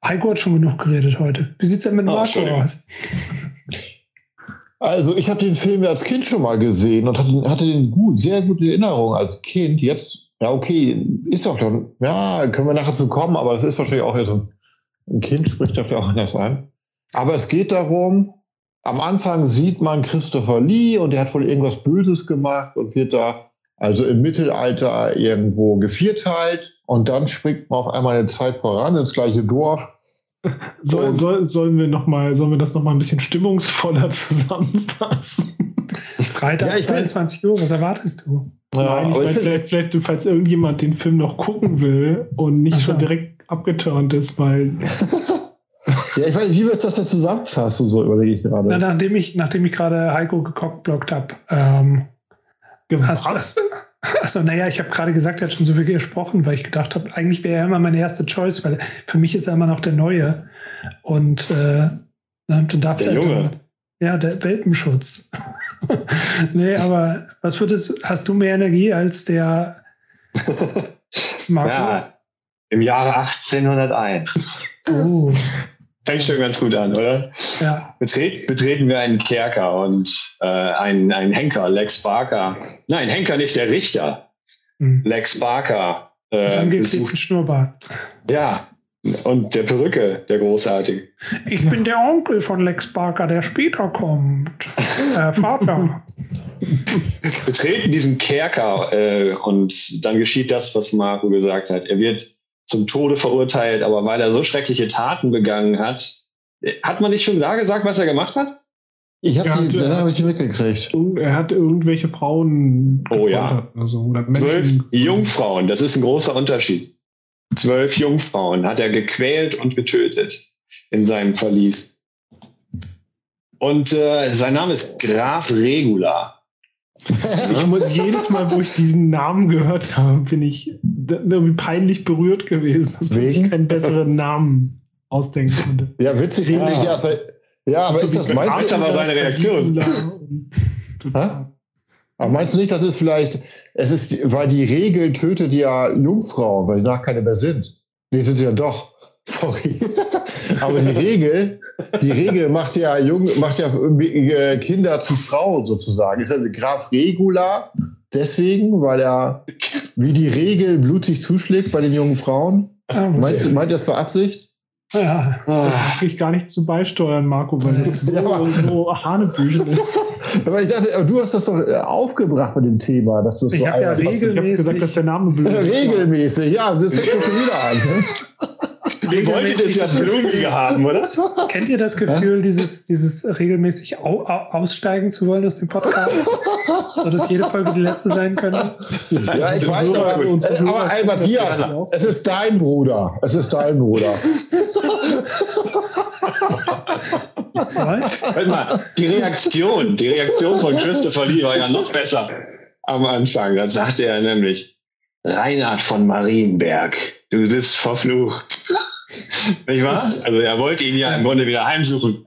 Heiko hat schon genug geredet heute. Wie sieht es denn mit oh, Marco aus? Also ich habe den Film ja als Kind schon mal gesehen und hatte, hatte den gut, sehr gute Erinnerung als Kind. Jetzt ja, okay, ist doch dann, ja, können wir nachher zu kommen, aber das ist wahrscheinlich auch ja so ein Kind spricht dafür auch anders ein. Aber es geht darum, am Anfang sieht man Christopher Lee und der hat wohl irgendwas Böses gemacht und wird da also im Mittelalter irgendwo gevierteilt und dann springt man auf einmal eine Zeit voran ins gleiche Dorf. Soll, soll, sollen wir noch mal, sollen wir das noch mal ein bisschen stimmungsvoller zusammenfassen? Freitag ja, 22 Uhr, was erwartest du? Ja, Nein, ich vielleicht, vielleicht, falls irgendjemand den Film noch gucken will und nicht so. schon direkt abgeturnt ist, weil. ja, ich weiß nicht, wie wird das denn zusammenfassen, so überlege ich gerade. Na, nachdem ich, nachdem ich gerade Heiko gecockblockt habe, ähm, hast, hast, Achso, naja, ich habe gerade gesagt, er hat schon so viel gesprochen, weil ich gedacht habe, eigentlich wäre er immer meine erste Choice, weil für mich ist er immer noch der Neue. Und äh, dann darf der Junge. Dann, ja, der Welpenschutz. nee, aber was würdest hast du mehr Energie als der Marco? Ja, im Jahre 1801. Oh. Fängt schon ganz gut an, oder? Ja. Betret, betreten wir einen Kerker und äh, einen, einen Henker, Lex Barker. Nein, Henker nicht, der Richter. Hm. Lex Barker. Äh, geklebten Schnurrbart. Ja, und der Perücke, der großartige. Ich bin der Onkel von Lex Barker, der später kommt. Äh, Vater. Wir treten diesen Kerker äh, und dann geschieht das, was Marco gesagt hat. Er wird zum Tode verurteilt, aber weil er so schreckliche Taten begangen hat, hat man nicht schon da gesagt, was er gemacht hat? Ich habe sie, habe ich sie mitgekriegt. Er hat irgendwelche Frauen. Oh ja. Also, oder Zwölf Jungfrauen, das ist ein großer Unterschied. Zwölf Jungfrauen hat er gequält und getötet in seinem Verlies. Und äh, sein Name ist Graf Regula. Ich muss jedes Mal, wo ich diesen Namen gehört habe, bin ich irgendwie peinlich berührt gewesen, dass man sich keinen besseren Namen ausdenken konnte. Ja, witzig finde ich, ja, ja, aber ist das meinst du aber seine Reaktion? Aber meinst du nicht, dass es vielleicht, es ist, weil die Regel tötet ja Jungfrauen, weil danach keine mehr sind. Nee, sind sie ja doch. Sorry. aber die Regel, die Regel macht ja Jung, macht ja äh, Kinder zu Frauen sozusagen. Ist ja Graf Regula deswegen, weil er wie die Regel blutig zuschlägt bei den jungen Frauen? Ah, meinst, meint ihr das für Absicht? Ja, ah. da kann ich gar nicht zu beisteuern, Marco, weil das so, ja, so Hanebüchen ist. Aber ich dachte, du hast das doch äh, aufgebracht mit dem Thema, dass du es so Ich habe ja regelmäßig ich gesagt, dass der Name blöd ist. Regelmäßig, ja, das fängt schon wieder an. Ne? Ihr wolltet es ja blumiger haben, oder? Kennt ihr das Gefühl, dieses, dieses regelmäßig au aussteigen zu wollen aus dem Podcast? so dass jede Folge die letzte sein könnte? Ja, ich weiß, aber, aber ey, Matthias, es ist dein Bruder. Es ist dein Bruder. Hört mal, die Reaktion, die Reaktion von Christopher Lee war ja noch besser am Anfang. Da sagte er nämlich, Reinhard von Marienberg, du bist verflucht. Nicht wahr? Also er wollte ihn ja im Grunde wieder heimsuchen.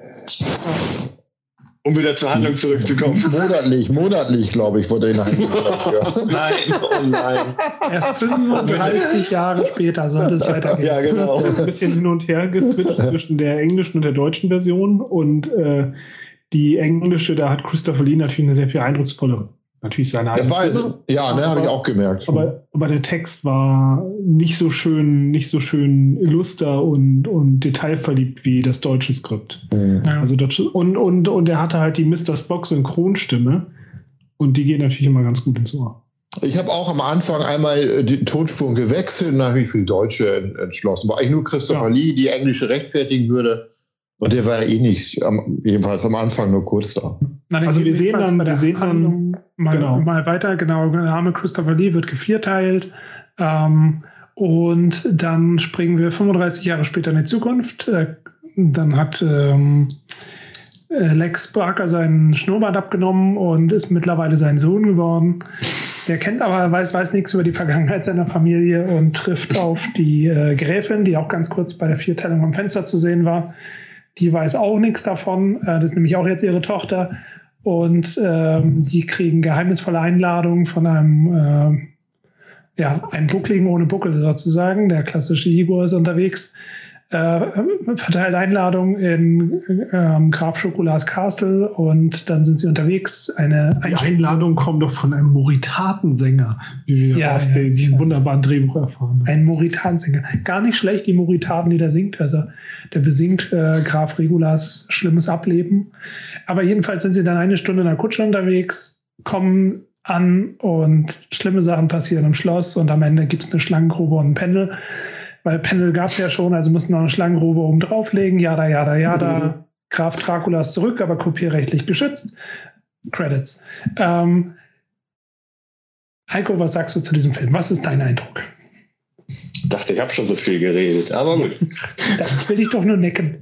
Um wieder zur Handlung zurückzukommen. Monatlich, monatlich, glaube ich, wurde er ihn heimsuchen. nein, oh nein. Erst 35 Jahre später sollte es weitergehen. Ja, genau. Ein bisschen hin und her geswitcht zwischen der englischen und der deutschen Version. Und äh, die englische, da hat Christopher Lee natürlich eine sehr viel eindrucksvollere natürlich seine Das war also, ja, ne, habe ich auch gemerkt. Aber, aber der Text war nicht so schön, nicht so schön illuster und, und detailverliebt wie das deutsche Skript. Mhm. Also das, und, und, und er hatte halt die Mr. Spock Synchronstimme und die geht natürlich immer ganz gut ins Ohr. Ich habe auch am Anfang einmal äh, die Tonspuren gewechselt und habe mich für die deutsche entschlossen. War eigentlich nur Christopher ja. Lee, die englische rechtfertigen würde. Und der war ja eh nicht, jedenfalls am Anfang nur kurz da. Nein, also wir sehen dann, wir sehen dann mal, genau. mal weiter, genau, der Name Christopher Lee wird gevierteilt. Ähm, und dann springen wir 35 Jahre später in die Zukunft. Äh, dann hat ähm, äh, Lex Barker seinen Schnurrbart abgenommen und ist mittlerweile sein Sohn geworden. Der kennt aber, weiß, weiß nichts über die Vergangenheit seiner Familie und trifft auf die äh, Gräfin, die auch ganz kurz bei der Vierteilung am Fenster zu sehen war. Die weiß auch nichts davon. Äh, das ist nämlich auch jetzt ihre Tochter. Und ähm, die kriegen geheimnisvolle Einladungen von einem, äh, ja, einem Buckligen ohne Buckel sozusagen. Der klassische Igor ist unterwegs äh, verteilt Einladungen in ähm, Graf Schokolas Castle und dann sind sie unterwegs. Eine Die Einladung kommt doch von einem Moritatensänger, wie wir ja, aus ja, dem wunderbaren Drehbuch erfahren. Ein Moritatensänger. Gar nicht schlecht, die Moritaten, die da singt. Also der besingt äh, Graf Regulas schlimmes Ableben. Aber jedenfalls sind sie dann eine Stunde in der Kutsche unterwegs, kommen an und schlimme Sachen passieren im Schloss und am Ende gibt es eine Schlangengrube und ein Pendel weil Pendel gab es ja schon, also mussten noch eine Schlangengrube oben drauflegen, jada, jada, jada. Mhm. Graf Dracula ist zurück, aber kopierrechtlich geschützt. Credits. Ähm, Heiko, was sagst du zu diesem Film? Was ist dein Eindruck? Ich dachte, ich habe schon so viel geredet, aber gut. ich will dich doch nur necken.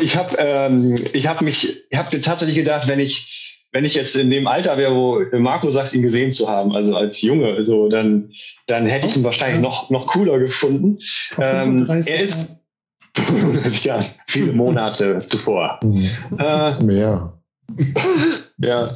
Ich habe ähm, hab mich, ich habe tatsächlich gedacht, wenn ich wenn ich jetzt in dem Alter wäre, wo Marco sagt, ihn gesehen zu haben, also als Junge, so, dann, dann hätte ich ihn wahrscheinlich ja. noch, noch cooler gefunden. Ähm, er ist ja viele Monate zuvor. Mhm. Äh, Mehr. ja.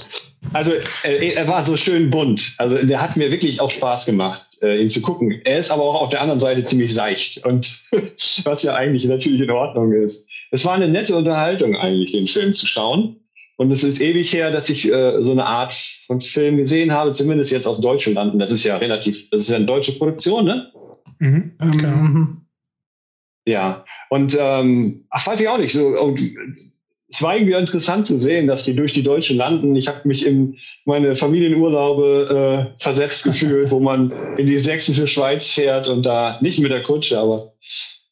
Also äh, er war so schön bunt. Also der hat mir wirklich auch Spaß gemacht, äh, ihn zu gucken. Er ist aber auch auf der anderen Seite ziemlich seicht und was ja eigentlich natürlich in Ordnung ist. Es war eine nette Unterhaltung eigentlich, den Film zu schauen. Und es ist ewig her, dass ich äh, so eine Art von Film gesehen habe, zumindest jetzt aus deutschen Landen. Das ist ja relativ, das ist ja eine deutsche Produktion, ne? Mhm, ähm, ja, und ähm, ach, weiß ich auch nicht. So, und, es war irgendwie interessant zu sehen, dass die durch die Deutsche landen. Ich habe mich in meine Familienurlaube äh, versetzt gefühlt, wo man in die sächsische Schweiz fährt und da nicht mit der Kutsche, aber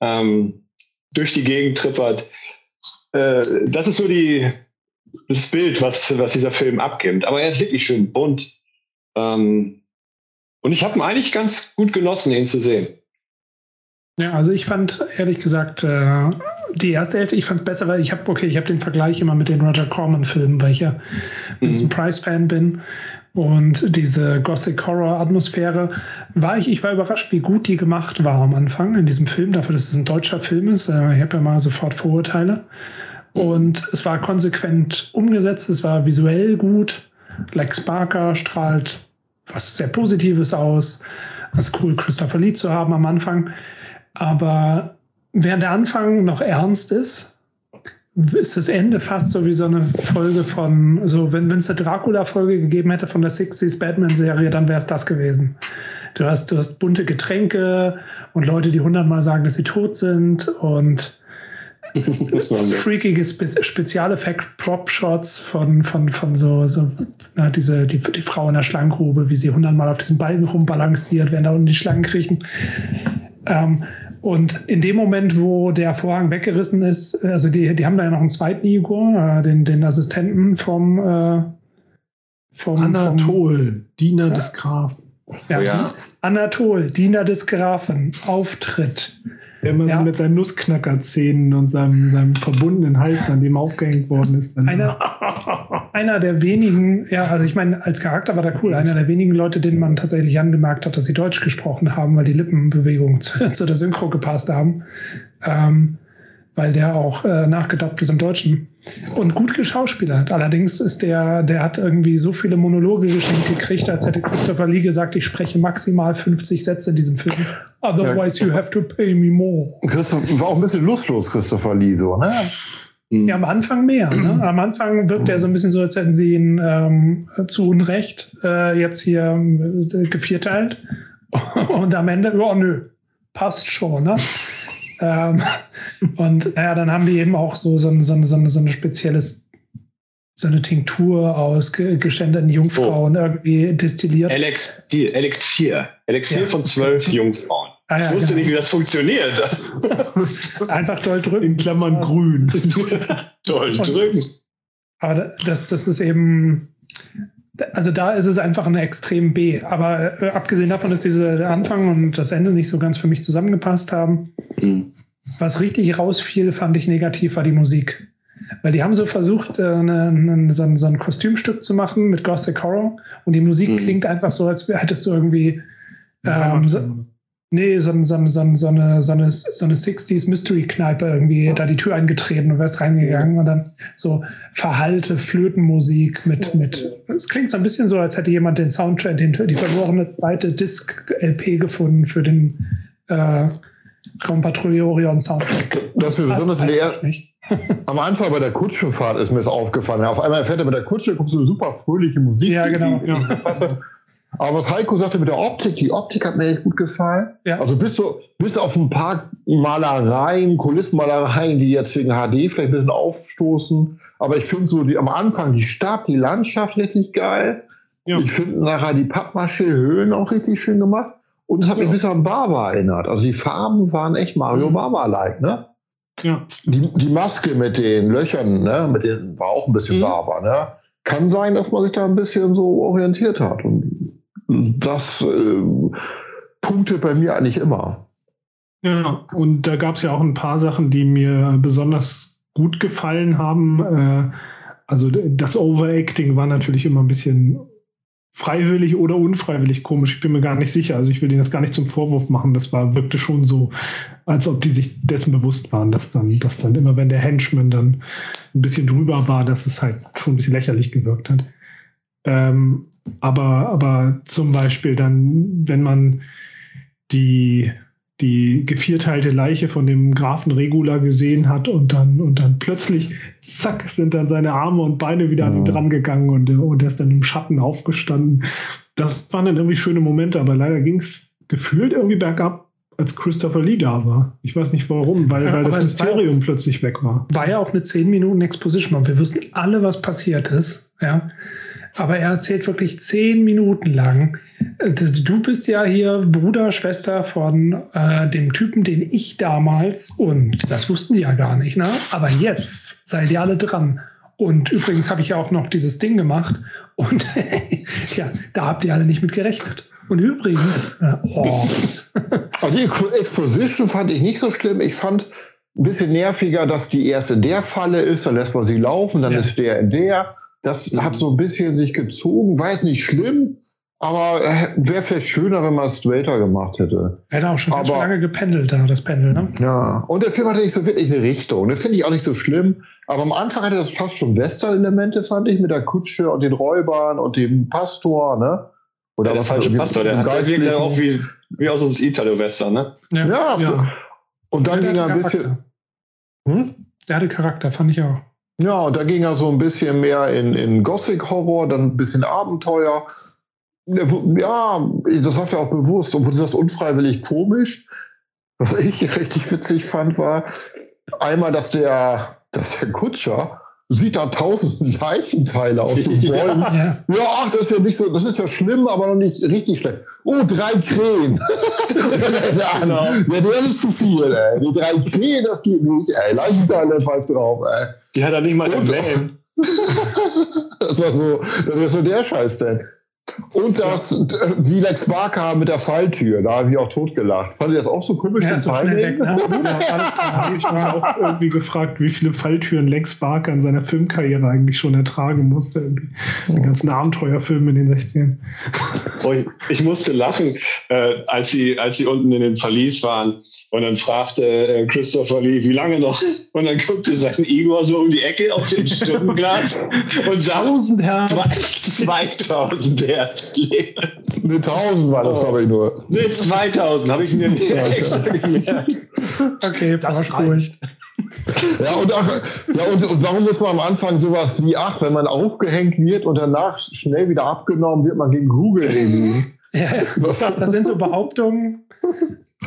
ähm, durch die Gegend trippert. Äh, das ist so die, das Bild, was, was dieser Film abgibt. Aber er ist wirklich schön bunt. Ähm, und ich habe ihn eigentlich ganz gut genossen, ihn zu sehen. Ja, also ich fand ehrlich gesagt äh, die erste Hälfte, ich fand es besser, weil ich habe, okay, ich habe den Vergleich immer mit den Roger Corman-Filmen, weil ich ja mhm. ein Price-Fan bin. Und diese Gothic Horror-Atmosphäre war ich, ich war überrascht, wie gut die gemacht war am Anfang in diesem Film, dafür, dass es ein deutscher Film ist. Äh, ich habe ja mal sofort Vorurteile. Und es war konsequent umgesetzt, es war visuell gut. Lex Barker strahlt was sehr Positives aus. Es ist cool, Christopher Lee zu haben am Anfang. Aber während der Anfang noch ernst ist, ist das Ende fast so wie so eine Folge von, so wenn es eine Dracula-Folge gegeben hätte von der 60s Batman-Serie, dann wäre es das gewesen. Du hast, du hast bunte Getränke und Leute, die hundertmal sagen, dass sie tot sind und freakige Spe Spezialeffekt-Prop-Shots von, von, von so, so na, diese, die, die Frau in der Schlangengrube, wie sie hundertmal auf diesem Balken rumbalanciert, während da unten die Schlangen kriechen. Ähm, und in dem Moment, wo der Vorhang weggerissen ist, also die, die haben da ja noch einen zweiten Igor, äh, den, den Assistenten vom, äh, vom Anatol, vom, Diener ja. des Grafen. Ja, ja. Anatol, Diener des Grafen, Auftritt. Der immer ja. so mit seinen Nussknackerzähnen und seinem, seinem verbundenen Hals, an dem aufgehängt worden ist. Einer, einer der wenigen, ja, also ich meine, als Charakter war der cool, einer der wenigen Leute, denen man tatsächlich angemerkt hat, dass sie Deutsch gesprochen haben, weil die Lippenbewegungen zu, zu der Synchro gepasst haben. Ähm, weil der auch äh, nachgedoppt ist im Deutschen und gut geschauspielert. Allerdings ist der, der hat irgendwie so viele Monologe geschenkt gekriegt, als hätte Christopher Lee gesagt, ich spreche maximal 50 Sätze in diesem Film. Otherwise ja. you have to pay me more. Christoph, war auch ein bisschen lustlos, Christopher Lee, so, ne? Mhm. Ja, am Anfang mehr. Ne? Am Anfang wirkt er so ein bisschen so, als hätten sie ihn ähm, zu Unrecht äh, jetzt hier äh, gevierteilt. Und am Ende, oh nö, passt schon. Ne? Ähm, und naja, dann haben die eben auch so, so, so, so, so ein spezielles, so eine Tinktur aus geständeten Jungfrauen oh. irgendwie destilliert. Elixier, Elixier, Elixier ja. von zwölf Jungfrauen. Ah, ja, ich wusste genau. nicht, wie das funktioniert. Einfach doll drücken. In Klammern grün. doll drücken. Aber das, das ist eben, also da ist es einfach eine extrem B. Aber äh, abgesehen davon, dass diese Anfang und das Ende nicht so ganz für mich zusammengepasst haben, mhm. was richtig rausfiel, fand ich negativ, war die Musik. Weil die haben so versucht, äh, eine, eine, so, ein, so, ein, Kostümstück zu machen mit Gothic Horror und die Musik mhm. klingt einfach so, als hättest du irgendwie ähm, so, Nee, so, so, so, so, eine, so, eine, so eine 60s Mystery-Kneipe irgendwie da die Tür eingetreten und wärst reingegangen und dann so verhalte Flötenmusik mit, mit. Es klingt so ein bisschen so, als hätte jemand den Soundtrack, den, die verlorene zweite Disc-LP gefunden für den äh, Raumpatrouille Orion Soundtrack. Das ist mir besonders in der Am Anfang bei der Kutschenfahrt ist mir das aufgefallen. Auf einmal fährt er mit der Kutsche, kommt so eine super fröhliche Musik. Ja, genau. Ja. Aber was Heiko sagte mit der Optik, die Optik hat mir echt gut gefallen. Ja. Also bis, so, bis auf ein paar Malereien, Kulissenmalereien, die jetzt wegen HD vielleicht ein bisschen aufstoßen. Aber ich finde so die, am Anfang die Stadt, die Landschaft richtig geil. Ja. Ich finde nachher die Pappmaché-Höhen auch richtig schön gemacht. Und es hat mich ja. ein bisschen an Barber erinnert. Also die Farben waren echt Mario mhm. Barber-like, ne? Ja. Die, die Maske mit den Löchern, ne? Mit den, war auch ein bisschen mhm. Barber, ne? Kann sein, dass man sich da ein bisschen so orientiert hat. Und das äh, punktet bei mir eigentlich immer. Ja, und da gab es ja auch ein paar Sachen, die mir besonders gut gefallen haben. Äh, also das Overacting war natürlich immer ein bisschen freiwillig oder unfreiwillig komisch. Ich bin mir gar nicht sicher. Also ich will denen das gar nicht zum Vorwurf machen. Das war, wirkte schon so, als ob die sich dessen bewusst waren, dass dann, dass dann immer, wenn der Henchman dann ein bisschen drüber war, dass es halt schon ein bisschen lächerlich gewirkt hat. Ähm, aber, aber zum Beispiel dann, wenn man die, die gevierteilte Leiche von dem Grafen Regula gesehen hat und dann, und dann plötzlich, zack, sind dann seine Arme und Beine wieder ja. an ihn dran gegangen und, und er ist dann im Schatten aufgestanden. Das waren dann irgendwie schöne Momente, aber leider ging es gefühlt irgendwie bergab, als Christopher Lee da war. Ich weiß nicht warum, weil, ja, weil das Mysterium war, plötzlich weg war. War ja auch eine 10 Minuten Exposition. Wir wussten alle, was passiert ist. Ja. Aber er erzählt wirklich zehn Minuten lang. Äh, du bist ja hier Bruder, Schwester von äh, dem Typen, den ich damals und das wussten die ja gar nicht, ne? Aber jetzt seid ihr alle dran. Und übrigens habe ich ja auch noch dieses Ding gemacht und ja, da habt ihr alle nicht mit gerechnet. Und übrigens, äh, oh. Also die Exposition fand ich nicht so schlimm. Ich fand ein bisschen nerviger, dass die erst in der Falle ist, dann lässt man sie laufen, dann ja. ist der in der. Das mhm. hat so ein bisschen sich gezogen, war jetzt nicht schlimm, aber äh, wäre vielleicht schöner, wenn man es straighter gemacht hätte. Er hat auch schon aber, lange gependelt da, das Pendel, ne? Ja, und der Film hatte nicht so wirklich eine Richtung. Das finde ich auch nicht so schlimm. Aber am Anfang hatte das fast schon Western-Elemente, fand ich, mit der Kutsche und den Räubern und dem Pastor, ne? Oder ja, der falsche Pastor, der, der wirkt ja auch wie, wie aus uns Italo-Western, ne? Ja, ja, ja. Und dann ging er ein bisschen. Hm? Der hatte Charakter, fand ich auch. Ja, und da ging er so ein bisschen mehr in, in Gothic-Horror, dann ein bisschen Abenteuer. Ja, das sagt er auch bewusst, obwohl sagst unfreiwillig komisch. Was ich richtig witzig fand, war einmal, dass der, dass der Kutscher sieht da tausend Leichenteile auf den Bäumen. Ja, ja. ach, das ist ja nicht so, das ist ja schlimm, aber noch nicht richtig schlecht. Oh, drei Krähen. genau. Ja, der ist zu viel, ey. Die drei Krähen, das geht nicht, ey. Leichenteile pfeift drauf, ey. Die hat er nicht mal erwähnt. das war so, das war so der Scheiß denn. Und das, ja. wie Lex Barker mit der Falltür, da habe ich auch totgelacht. Fand ihr das auch so komisch? Ja, so schnell weg, ne? ja, ich habe auch irgendwie gefragt, wie viele Falltüren Lex Barker in seiner Filmkarriere eigentlich schon ertragen musste. Irgendwie. Die ganzen Abenteuerfilme in den 60ern. Oh, ich musste lachen, äh, als, sie, als sie unten in dem Verlies waren und dann fragte äh, Christopher Lee, wie lange noch? Und dann guckte sein Igor so um die Ecke auf dem Stundenglas und sah 1000 Hertz. 2000 Hertz. Ne, 1000 war das, oh. glaube ich, nur. Ne, 2000 habe ich mir nicht extra gemerkt. Okay, das reicht. Ja, und, ach, ja und, und, warum muss man am Anfang sowas wie, ach, wenn man aufgehängt wird und danach schnell wieder abgenommen wird, man gegen Google irgendwie. Ja, das sind so Behauptungen,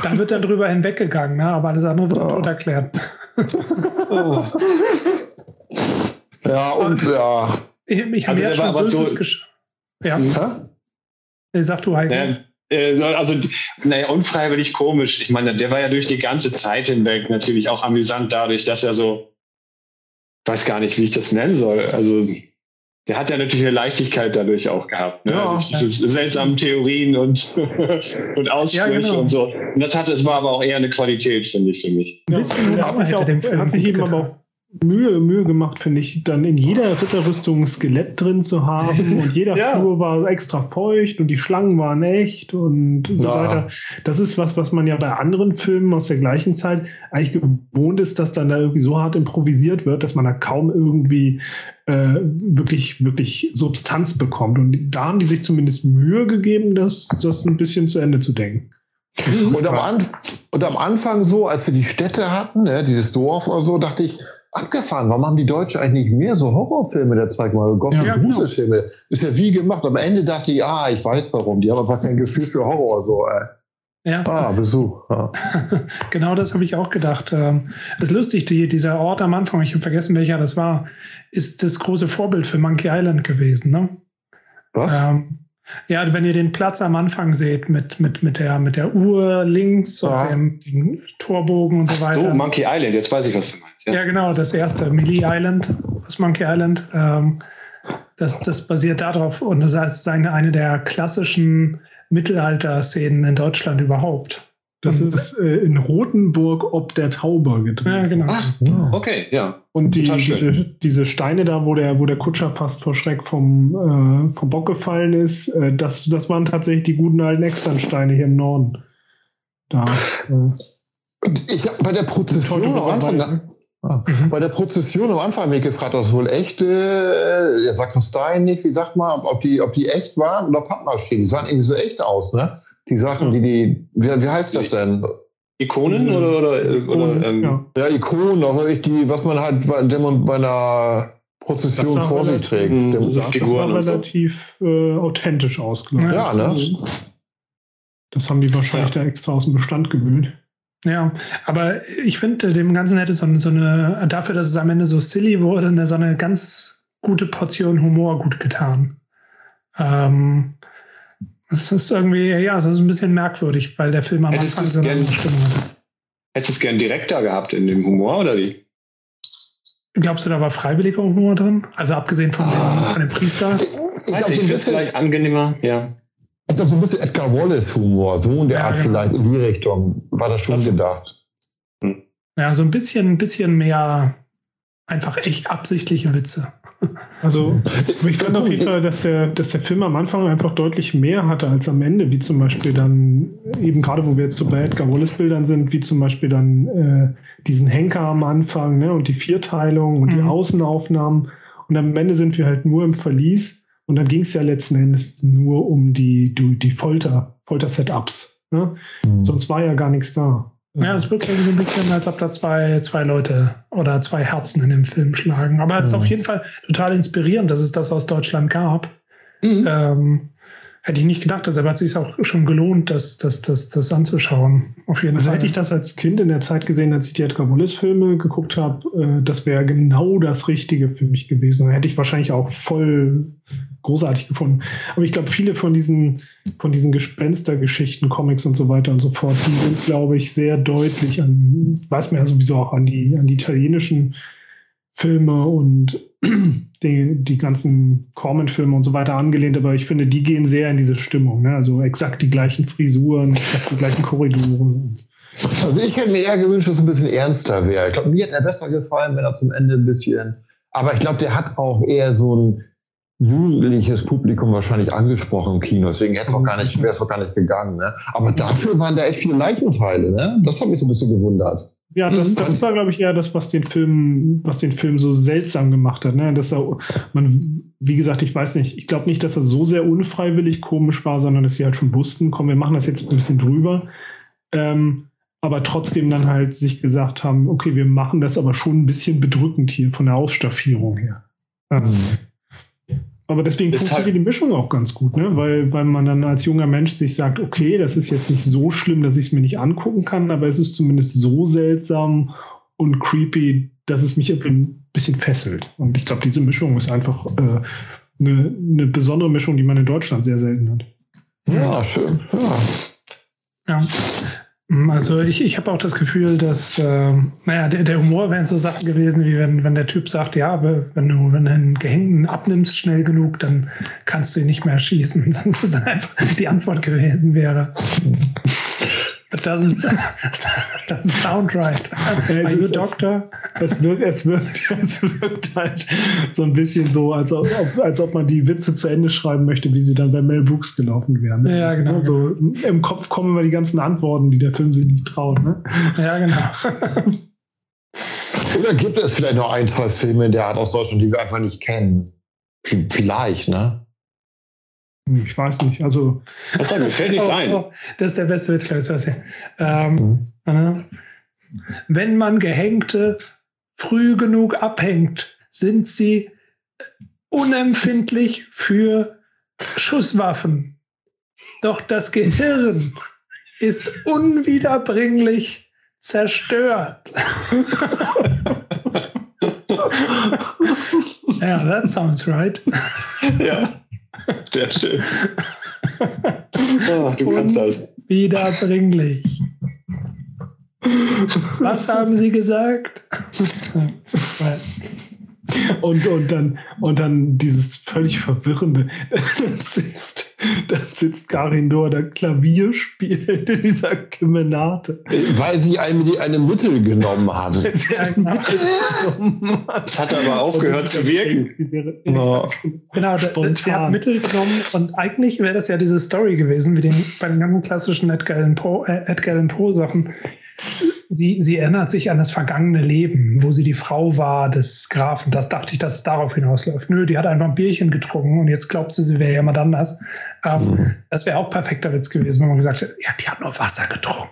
da wird dann drüber hinweggegangen, ne? aber alles andere wird oh. erklärt. Oh. Ja, und ja. Ich, ich habe also jetzt schon Böses so, gesch Ja. ja? Sag du, Heiko. Äh, also, naja, unfreiwillig komisch. Ich meine, der war ja durch die ganze Zeit hinweg natürlich auch amüsant dadurch, dass er so, weiß gar nicht, wie ich das nennen soll. Also, der hat ja natürlich eine Leichtigkeit dadurch auch gehabt. Ne? Ja, diese seltsamen Theorien und, und Aussprüche ja, genau. und so. Und das hat, es war aber auch eher eine Qualität, finde ich, für mich. Ein bisschen ja, hat sich, auch, hat sich eben aber auch Mühe, Mühe gemacht, finde ich, dann in jeder Ritterrüstung ein Skelett drin zu haben und jeder ja. Flur war extra feucht und die Schlangen waren echt und so ja. weiter. Das ist was, was man ja bei anderen Filmen aus der gleichen Zeit eigentlich gewohnt ist, dass dann da irgendwie so hart improvisiert wird, dass man da kaum irgendwie äh, wirklich, wirklich Substanz bekommt. Und da haben die sich zumindest Mühe gegeben, das, das ein bisschen zu Ende zu denken. Und am, und am Anfang so, als wir die Städte hatten, ne, dieses Dorf oder so, dachte ich, abgefahren. Warum haben die Deutschen eigentlich nicht mehr so Horrorfilme der Zeit mal, Gothic ja, genau. Filme? Ist ja wie gemacht. Am Ende dachte ich, ah, ich weiß warum. Die haben einfach kein Gefühl für Horror. So, ey. Ja. Ah, Besuch. Ja. genau das habe ich auch gedacht. Ähm, das ist lustig, die, dieser Ort am Anfang, ich habe vergessen, welcher das war, ist das große Vorbild für Monkey Island gewesen. Ne? Was? Ähm, ja, wenn ihr den Platz am Anfang seht mit, mit, mit, der, mit der Uhr links ja. und dem, dem, Torbogen und so weiter. So, Monkey Island, jetzt weiß ich, was du meinst. Ja, ja genau, das erste, Melee Island aus Monkey Island. Ähm, das, das basiert darauf und das ist eine, eine der klassischen Mittelalter-Szenen in Deutschland überhaupt. Das und, ist äh, in Rotenburg ob der Tauber gedreht. Ja, genau. Ach, okay, ja. Und die, diese, diese Steine da, wo der, wo der Kutscher fast vor Schreck vom, äh, vom Bock gefallen ist, äh, das, das waren tatsächlich die guten alten Externsteine hier im Norden. Da. Äh, ich habe bei der Prozession am Anfang, ah, mhm. bei der Prozession am Anfang mich gefragt, ob das wohl echte, äh, der Sakristeien nicht, wie sagt man, ob die, ob die echt waren oder Pappmaschinen. Die sahen irgendwie so echt aus, ne? Die Sachen, die die, wie, wie heißt das denn? Ikonen oder, oder, Ikonen, oder ähm, ja. ja. Ikonen, also die, was man halt bei, bei einer Prozession vor sich trägt. Dem, das, das sah relativ so. äh, authentisch aus, glaube ich. Ja, ne? Das haben die wahrscheinlich ja. da extra aus dem Bestand gewühlt. Ja, aber ich finde, dem Ganzen hätte so, so eine, dafür, dass es am Ende so silly wurde, so eine ganz gute Portion Humor gut getan. Ähm, das ist irgendwie, ja, das ist ein bisschen merkwürdig, weil der Film am Hättest Anfang so eine Stimmung hat. Hättest du es gern direkter gehabt in dem Humor oder wie? Glaubst du, da war freiwilliger Humor drin? Also abgesehen von, dem, von dem Priester? Ich Weiß ich, so finde vielleicht angenehmer, ja. Ich glaube, so ein bisschen Edgar Wallace-Humor, so in der ja, Art genau. vielleicht in die Richtung, war das schon also, gedacht. Ja, so ein bisschen, ein bisschen mehr einfach echt absichtliche Witze. Also ich fand auf jeden Fall, dass der, dass der Film am Anfang einfach deutlich mehr hatte als am Ende, wie zum Beispiel dann, eben gerade wo wir jetzt so bei Edgar Wallace-Bildern sind, wie zum Beispiel dann äh, diesen Henker am Anfang ne, und die Vierteilung und mhm. die Außenaufnahmen. Und am Ende sind wir halt nur im Verlies und dann ging es ja letzten Endes nur um die, die, die Folter, Folter-Setups. Ne? Mhm. Sonst war ja gar nichts da. Ja, es wirkt irgendwie so ein bisschen, als ob da zwei, zwei Leute oder zwei Herzen in dem Film schlagen. Aber es ist auf jeden Fall total inspirierend, dass es das aus Deutschland gab. Mhm. Ähm, hätte ich nicht gedacht, deshalb hat es sich auch schon gelohnt, das, das, das, das anzuschauen. Auf jeden also Fall. hätte ich das als Kind in der Zeit gesehen, als ich die Edgar Wallace-Filme geguckt habe, äh, das wäre genau das Richtige für mich gewesen. Dann hätte ich wahrscheinlich auch voll großartig gefunden. Aber ich glaube, viele von diesen, von diesen Gespenstergeschichten, Comics und so weiter und so fort, die sind, glaube ich, sehr deutlich an, weiß man ja sowieso auch an die, an die italienischen Filme und die, die ganzen Corman-Filme und so weiter angelehnt, aber ich finde, die gehen sehr in diese Stimmung. Ne? Also exakt die gleichen Frisuren, exakt die gleichen Korridore. Also ich hätte mir eher gewünscht, dass es ein bisschen ernster wäre. Ich glaube, mir hätte er besser gefallen, wenn er zum Ende ein bisschen. Aber ich glaube, der hat auch eher so ein jugendliches Publikum wahrscheinlich angesprochen im Kino. Deswegen wäre es auch gar nicht, wäre es auch gar nicht gegangen. Ne? Aber dafür waren da echt viele Leichenteile. Ne? Das hat mich so ein bisschen gewundert. Ja, das, mhm. das war, glaube ich, eher das, was den Film, was den Film so seltsam gemacht hat. Ne? Dass er, man, wie gesagt, ich weiß nicht, ich glaube nicht, dass er so sehr unfreiwillig komisch war, sondern dass sie halt schon wussten, komm, wir machen das jetzt ein bisschen drüber. Ähm, aber trotzdem dann halt sich gesagt haben, okay, wir machen das aber schon ein bisschen bedrückend hier von der Ausstaffierung her. Mhm. Aber deswegen ist funktioniert halt die Mischung auch ganz gut, ne? weil, weil man dann als junger Mensch sich sagt, okay, das ist jetzt nicht so schlimm, dass ich es mir nicht angucken kann, aber es ist zumindest so seltsam und creepy, dass es mich ein bisschen fesselt. Und ich glaube, diese Mischung ist einfach äh, eine, eine besondere Mischung, die man in Deutschland sehr selten hat. Ja, schön. Ja. ja. Mm, also ich, ich habe auch das Gefühl, dass, äh, naja, der, der Humor wären so Sachen gewesen, wie wenn, wenn der Typ sagt, ja, wenn du, wenn du einen Gehängten abnimmst schnell genug, dann kannst du ihn nicht mehr erschießen. Dass das dann einfach die Antwort gewesen wäre. It doesn't, doesn't sound right. Are you a doctor? Es wirkt, es, wirkt, es wirkt halt so ein bisschen so, als ob, als ob man die Witze zu Ende schreiben möchte, wie sie dann bei Mel Brooks gelaufen wären. Ne? Ja, genau. So, Im Kopf kommen immer die ganzen Antworten, die der Film sich nicht traut. Ne? Ja, genau. Oder gibt es vielleicht noch ein, zwei Filme in der Art aus Deutschland, die wir einfach nicht kennen? Vielleicht, ne? Ich weiß nicht. Also. Also, mir fällt nichts oh, ein. Oh, das ist der beste Witz, glaube ich. Ähm, mhm. Wenn man Gehängte früh genug abhängt, sind sie unempfindlich für Schusswaffen. Doch das Gehirn ist unwiederbringlich zerstört. ja, that sounds right. Ja. Sehr schön. Oh, du kannst das. Wiederbringlich. Was haben Sie gesagt? Und, und, dann, und dann dieses völlig verwirrende. Dann sitzt, Karin Dor, der Klavier spielt in dieser Kemenate. Weil sie eine, eine Mittel genommen haben. das hat aber aufgehört zu wirken. Ja. Genau, sie hat Mittel genommen und eigentlich wäre das ja diese Story gewesen, wie den, bei den ganzen klassischen Edgar Allan Poe äh, Poe Sachen sie, sie erinnert sich an das vergangene Leben, wo sie die Frau war des Grafen. Das dachte ich, dass es darauf hinausläuft. Nö, die hat einfach ein Bierchen getrunken und jetzt glaubt sie, sie wäre jemand anders. Ähm, mhm. Das wäre auch perfekter Witz gewesen, wenn man gesagt hätte, ja, die hat nur Wasser getrunken.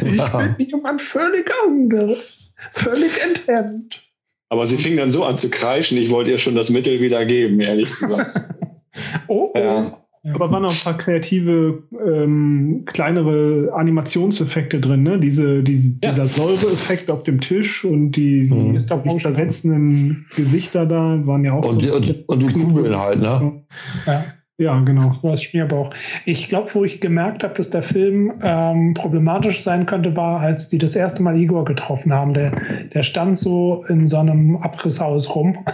ich bin ein völlig anderes, völlig enthemmt. Aber sie fing dann so an zu kreischen, ich wollte ihr schon das Mittel wieder geben, ehrlich gesagt. oh, oh. Ja. Ja. Aber waren auch ein paar kreative, ähm, kleinere Animationseffekte drin, ne? Diese, diese ja. Dieser Säureeffekt auf dem Tisch und die, mhm. die sich zersetzenden Gesichter da waren ja auch und, so. Die, und, und, die Kugeln halt, ne? Ja. Ja, genau. Was Schmierbauch. Ich glaube, wo ich gemerkt habe, dass der Film ähm, problematisch sein könnte, war, als die das erste Mal Igor getroffen haben. Der, der stand so in so einem Abrisshaus rum.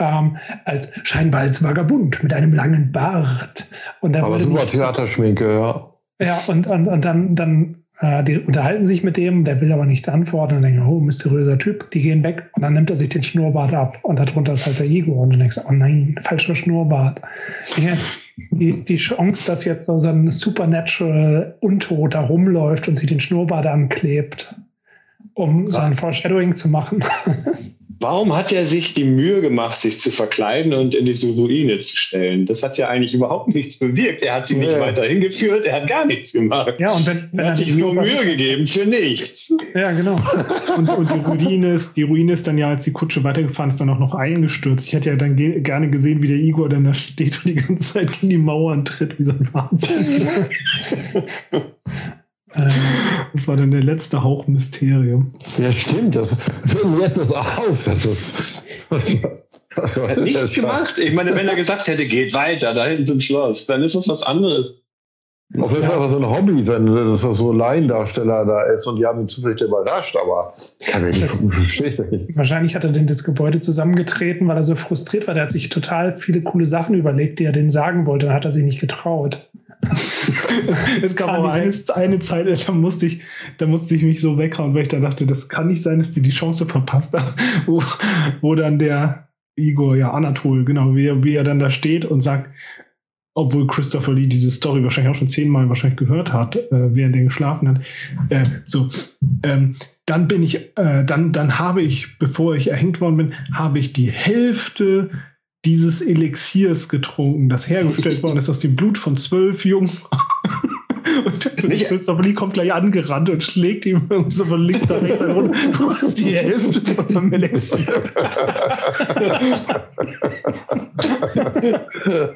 Ähm, als scheinbar als Vagabund mit einem langen Bart. Und Aber super Theaterschminke, ja. Ja, und, und, und dann, dann äh, die unterhalten sich mit dem, der will aber nichts antworten und denken, oh, mysteriöser Typ, die gehen weg und dann nimmt er sich den Schnurrbart ab und darunter ist halt der Igor und du denkst, oh nein, falscher Schnurrbart. Die, die Chance, dass jetzt so ein Supernatural Untot da rumläuft und sich den Schnurrbart anklebt, um so ein Foreshadowing zu machen. Warum hat er sich die Mühe gemacht, sich zu verkleiden und in diese Ruine zu stellen? Das hat ja eigentlich überhaupt nichts bewirkt. Er hat sie nicht weiter hingeführt, er hat gar nichts gemacht. Ja, und wenn, wenn er hat sich nur Mühe gegeben für nichts. Ja, genau. und, und, die Ruine ist, die Ruine ist dann ja, als die Kutsche weitergefahren ist, dann auch noch eingestürzt. Ich hätte ja dann ge gerne gesehen, wie der Igor dann da steht und die ganze Zeit gegen die Mauern tritt, wie so ein Wahnsinn. Ähm, das war dann der letzte Hauch Mysterium. Ja, stimmt. Das jetzt das auf. Das ist, das hat nichts gemacht. Ich meine, wenn er gesagt hätte, geht weiter, da hinten zum Schloss, dann ist das was anderes. Auf jeden Fall war so ein Hobby, wenn das so Laiendarsteller da ist und die haben ihn zufällig überrascht, aber kann ich nicht. Wahrscheinlich hat er denn das Gebäude zusammengetreten, weil er so frustriert war. Der hat sich total viele coole Sachen überlegt, die er denen sagen wollte, dann hat er sich nicht getraut. es gab aber eine, eine Zeit, da musste, ich, da musste ich mich so weghauen, weil ich da dachte, das kann nicht sein, dass die die Chance verpasst haben, wo, wo dann der Igor, ja, Anatol, genau, wie, wie er dann da steht und sagt, obwohl Christopher Lee diese Story wahrscheinlich auch schon zehnmal wahrscheinlich gehört hat, äh, während er geschlafen hat. Äh, so, ähm, dann bin ich, äh, dann, dann habe ich, bevor ich erhängt worden bin, habe ich die Hälfte dieses Elixiers getrunken, das hergestellt worden ist aus dem Blut von zwölf Jungen. Und Nicht? Christopher Lee kommt gleich angerannt und schlägt ihm so von links nach rechts einen runter. Du hast die Hälfte von Elixier.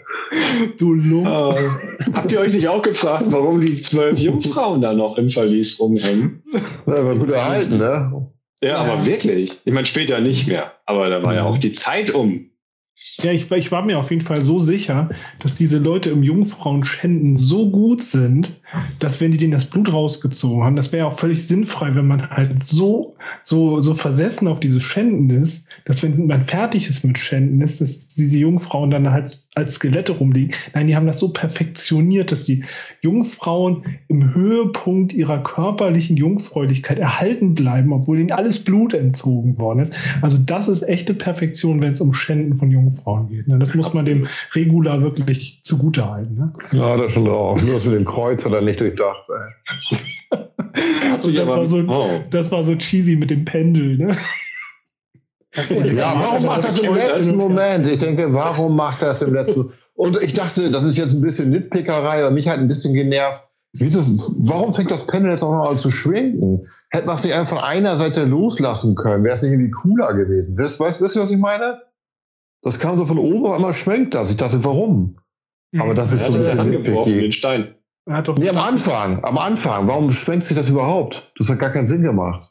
du Lump. Uh, habt ihr euch nicht auch gefragt, warum die zwölf Jungfrauen da noch im Verlies rumhängen? Ja, war gut erhalten, ne? Ja, ja, aber wirklich. Ich meine, später nicht mehr. Aber da war ja auch die Zeit um. Ja, ich, ich, war mir auf jeden Fall so sicher, dass diese Leute im Jungfrauenschänden so gut sind, dass wenn die denen das Blut rausgezogen haben, das wäre ja auch völlig sinnfrei, wenn man halt so, so, so versessen auf dieses Schänden ist, dass wenn man fertig ist mit Schänden ist, dass diese Jungfrauen dann halt als Skelette rumliegen. Nein, die haben das so perfektioniert, dass die Jungfrauen im Höhepunkt ihrer körperlichen Jungfräulichkeit erhalten bleiben, obwohl ihnen alles Blut entzogen worden ist. Also das ist echte Perfektion, wenn es um Schänden von Jungfrauen geht. Ne? Das muss man dem Regular wirklich zugutehalten. Ne? Ja, das schon drauf. Nur das mit dem Kreuz hat er nicht durchdacht. das, war so, oh. das war so cheesy mit dem Pendel. Ne? Ja, warum macht das im letzten Moment? Ich denke, warum macht das im letzten Und ich dachte, das ist jetzt ein bisschen Nitpickerei, aber mich hat ein bisschen genervt. Wieso, warum fängt das Panel jetzt auch noch an zu schwenken? Hätte man es nicht einfach von einer Seite loslassen können? Wäre es nicht irgendwie cooler gewesen? Wisst, weißt, wisst ihr, was ich meine? Das kam so von oben, auf einmal schwenkt das. Ich dachte, warum? Aber das ist so ein bisschen nitpicky. den Stein. Nee, am Anfang, am Anfang. Warum schwenkt sich das überhaupt? Das hat gar keinen Sinn gemacht.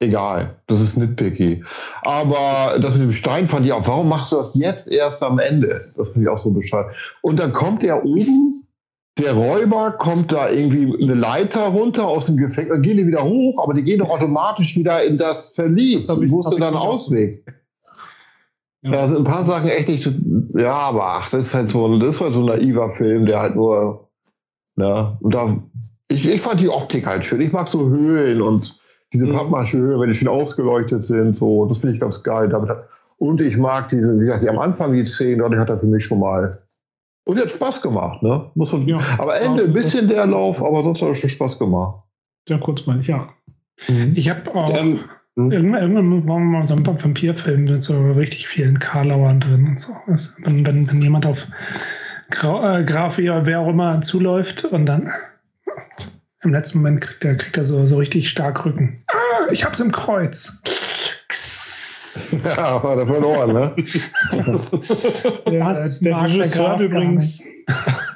Egal, das ist nitpicky. Aber das mit dem Stein fand ich auch, warum machst du das jetzt erst am Ende? Das finde ich auch so bescheuert. Und dann kommt er oben, der Räuber kommt da irgendwie eine Leiter runter aus dem Gefängnis, dann gehen die wieder hoch, aber die gehen doch automatisch wieder in das Verlies. Das Wo ist denn dann Ausweg? Ja. Da sind ein paar Sachen echt nicht, ja, aber ach, das ist halt so, das war so ein naiver Film, der halt nur, ja, und da, ich, ich fand die Optik halt schön. Ich mag so Höhlen und diese mhm. Pappmaschehöhe, wenn die schön ausgeleuchtet sind, so, das finde ich ganz geil. Damit hat, und ich mag diese, wie gesagt, die am Anfang die Szenen, dadurch hat er für mich schon mal. Und hat Spaß gemacht, ne? Muss man, ja, aber Ende ein bisschen der Lauf, aber sonst hat er schon Spaß gemacht. Ja, kurz mal, ja. Mhm. Ich habe auch. Ähm, Irgendwann, irgendwann waren wir mal so ein Vampirfilm mit so richtig vielen Karlauern drin und so. Wenn, wenn, wenn jemand auf Gra äh, Graf, wer auch immer zuläuft und dann im letzten Moment kriegt er, kriegt er so, so richtig stark Rücken. Ah, ich hab's im Kreuz. Ja, war der verloren, ne? Was der, Regisseur hat übrigens,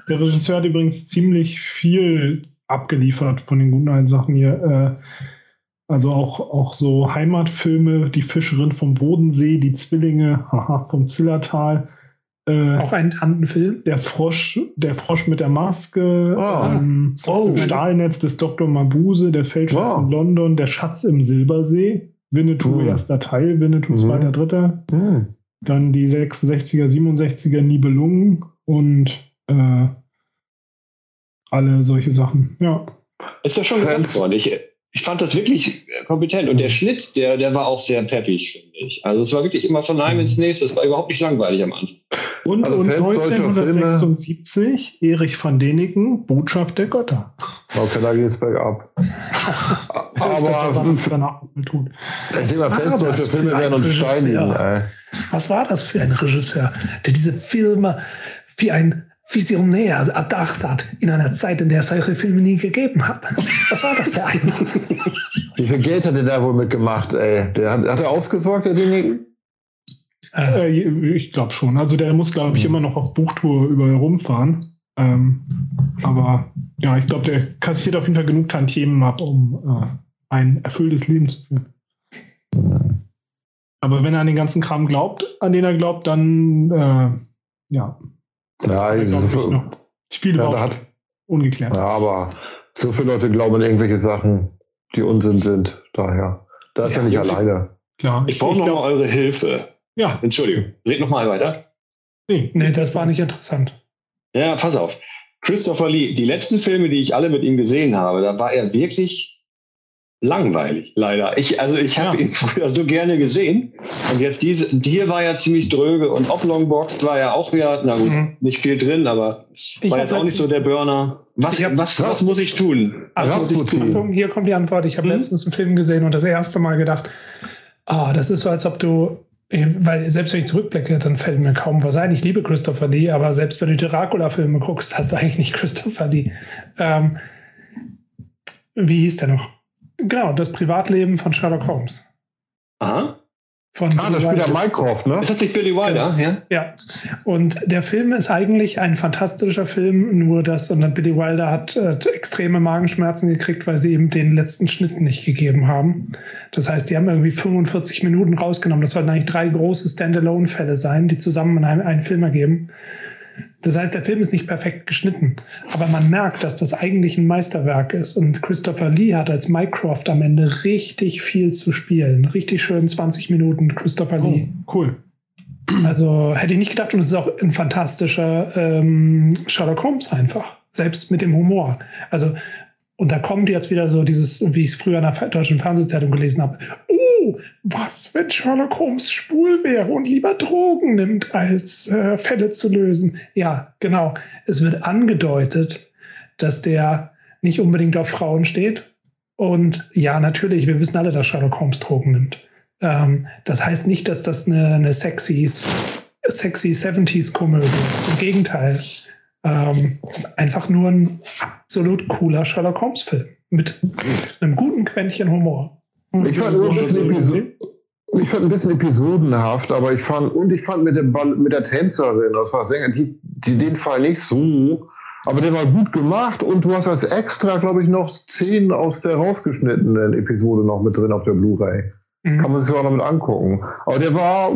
der Regisseur hat übrigens ziemlich viel abgeliefert von den guten alten Sachen hier. Äh, also auch, auch so Heimatfilme, die Fischerin vom Bodensee, die Zwillinge haha, vom Zillertal, Äh, auch ein Tantenfilm. Der Frosch, der Frosch mit der Maske, oh. Ähm, oh. Stahlnetz des Dr. Mabuse, der Fälscher oh. von London, der Schatz im Silbersee, Winnetou oh. erster Teil, Winnetou mhm. zweiter, dritter. Mhm. Dann die 66er, 67er Nibelungen und äh, alle solche Sachen. Ja. Ist ja schon gesagt worden. Ich, ich fand das wirklich kompetent. Und der Schnitt, der, der war auch sehr peppig, finde ich. Also es war wirklich immer von einem ins nächste. Es war überhaupt nicht langweilig am Anfang. Und, also und 1976 Erich van Deniken, Botschaft der Götter. Okay, da geht es bergab. Aber Filme werden uns steinigen. Was war das für ein Regisseur, der diese Filme wie ein visionär erdacht hat in einer Zeit, in der es solche Filme nie gegeben hat. Was war das für ein? Wie viel Geld hat er da wohl mitgemacht, ey? Der hat, hat er ausgesorgt, der Ding? Äh, ich glaube schon. Also der muss, glaube ich, mhm. immer noch auf Buchtour überall rumfahren. Ähm, aber ja, ich glaube, der kassiert auf jeden Fall genug Tantiemen ab, um äh, ein erfülltes Leben zu führen. Aber wenn er an den ganzen Kram glaubt, an den er glaubt, dann äh, ja, noch Spiele ja, hat, ungeklärt. Ja, aber so viele Leute glauben an irgendwelche Sachen, die Unsinn sind. Daher. Da ist ja, ja nicht alleine. Klar. Ich, ich brauche noch eure Hilfe. Ja. Entschuldigung. Red noch mal weiter. Nee, nee, das war nicht interessant. Ja, pass auf. Christopher Lee, die letzten Filme, die ich alle mit ihm gesehen habe, da war er wirklich langweilig, leider. Ich, also ich habe ja. ihn früher so gerne gesehen. Und jetzt diese, hier war ja ziemlich dröge und Oblongbox war ja auch wieder, na gut, mhm. nicht viel drin, aber ich war jetzt auch nicht so der Burner. Was, hab, was, was muss ich tun? Also, muss ich tun? Hier kommt die Antwort. Ich habe mhm. letztens einen Film gesehen und das erste Mal gedacht, ah, oh, das ist so, als ob du weil selbst wenn ich zurückblicke, dann fällt mir kaum was ein. Ich liebe Christopher Lee, aber selbst wenn du Dracula-Filme guckst, hast du eigentlich nicht Christopher Lee. Ähm, wie hieß der noch? Genau, das Privatleben von Sherlock Holmes. Aha. Von ah, das spielt ja Mycroft, ne? Ist das nicht Billy Wilder? Genau. Ja. ja. Und der Film ist eigentlich ein fantastischer Film, nur dass und Billy Wilder hat äh, extreme Magenschmerzen gekriegt, weil sie ihm den letzten Schnitt nicht gegeben haben. Das heißt, die haben irgendwie 45 Minuten rausgenommen. Das sollten eigentlich drei große Standalone-Fälle sein, die zusammen einen, einen Film ergeben. Das heißt, der Film ist nicht perfekt geschnitten, aber man merkt, dass das eigentlich ein Meisterwerk ist. Und Christopher Lee hat als Mycroft am Ende richtig viel zu spielen. Richtig schön 20 Minuten Christopher oh, Lee. Cool. Also hätte ich nicht gedacht, und es ist auch ein fantastischer ähm, Sherlock Holmes einfach. Selbst mit dem Humor. Also, und da kommt jetzt wieder so dieses, wie ich es früher in der deutschen Fernsehzeitung gelesen habe. Oh, was, wenn Sherlock Holmes schwul wäre und lieber Drogen nimmt, als äh, Fälle zu lösen? Ja, genau. Es wird angedeutet, dass der nicht unbedingt auf Frauen steht. Und ja, natürlich, wir wissen alle, dass Sherlock Holmes Drogen nimmt. Ähm, das heißt nicht, dass das eine, eine sexy, sexy 70s-Komödie ist. Im Gegenteil. Ähm, es ist einfach nur ein absolut cooler Sherlock Holmes-Film mit einem guten Quäntchen Humor. Ich fand, ein bisschen ich fand ein bisschen episodenhaft, aber ich fand, und ich fand mit, dem Ball, mit der Tänzerin, das war Sänger, die, die, den Fall nicht so, aber der war gut gemacht und du hast als extra, glaube ich, noch Szenen aus der rausgeschnittenen Episode noch mit drin auf der Blu-ray. Mhm. Kann man sich auch noch mit angucken. Aber der war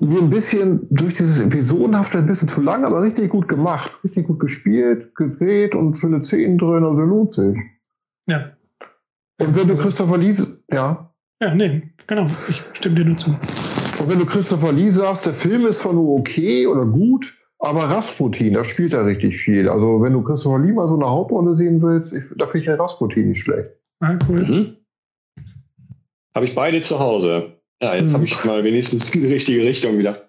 wie ein bisschen durch dieses Episodenhafte ein bisschen zu lang, aber richtig gut gemacht. Richtig gut gespielt, gedreht und schöne Szenen drin, also lohnt sich. Ja. Und wenn du also, Christopher Lee, ja. Ja, nee, genau. Ich stimme dir nur zu. Und wenn du Christopher Lee sagst, der Film ist zwar nur okay oder gut, aber Rasputin, da spielt er richtig viel. Also wenn du Christopher Lee mal so eine Hauptrolle sehen willst, ich, da finde ich den Rasputin nicht schlecht. Ah, cool. Mhm. Habe ich beide zu Hause. Ja, jetzt mhm. habe ich mal wenigstens die richtige Richtung wieder.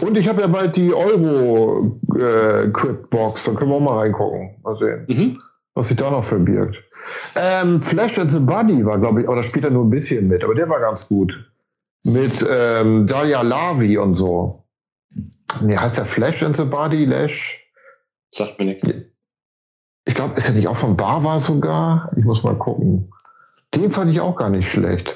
Und ich habe ja bald die Euro-Crypt-Box, äh, da können wir auch mal reingucken. Mal sehen, mhm. was sich da noch verbirgt. Ähm, Flash and the Buddy war, glaube ich, aber da spielt er nur ein bisschen mit, aber der war ganz gut. Mit ähm, Dalia Lavi und so. Nee, heißt der Flash and the Body? Lash? Sagt mir nichts. Ich glaube, ist er nicht auch von Bava sogar? Ich muss mal gucken. Den fand ich auch gar nicht schlecht.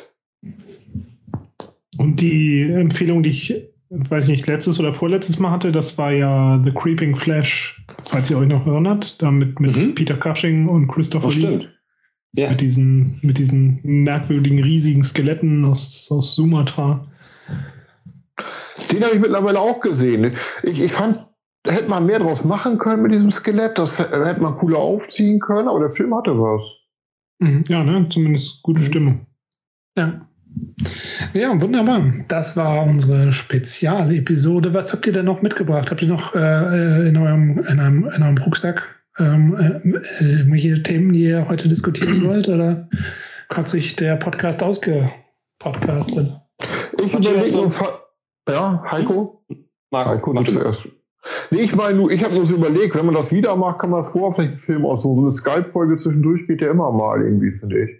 Und die Empfehlung, die ich, weiß nicht, letztes oder vorletztes Mal hatte, das war ja The Creeping Flash, falls ihr euch noch erinnert, damit mit mhm. Peter Cushing und Christopher oh, Lee. Ja. Mit, diesen, mit diesen merkwürdigen, riesigen Skeletten aus, aus Sumatra. Den habe ich mittlerweile auch gesehen. Ich, ich fand, da hätte man mehr draus machen können mit diesem Skelett. Das hätte man cooler aufziehen können, aber der Film hatte was. Mhm. Ja, ne? Zumindest gute Stimmung. Ja. Ja, wunderbar. Das war unsere Spezialepisode. Was habt ihr denn noch mitgebracht? Habt ihr noch äh, in, eurem, in, einem, in eurem Rucksack ähm, äh, irgendwelche Themen, die ihr heute diskutieren wollt? Oder hat sich der Podcast ausgepodcastet? Ich überlege nur, ja, Heiko? Marco, Heiko, du zuerst. Nee, ich meine, ich habe nur so überlegt, wenn man das wieder macht, kann man vorher vielleicht einen Film aus so eine Skype-Folge zwischendurch geht ja immer mal irgendwie, finde ich.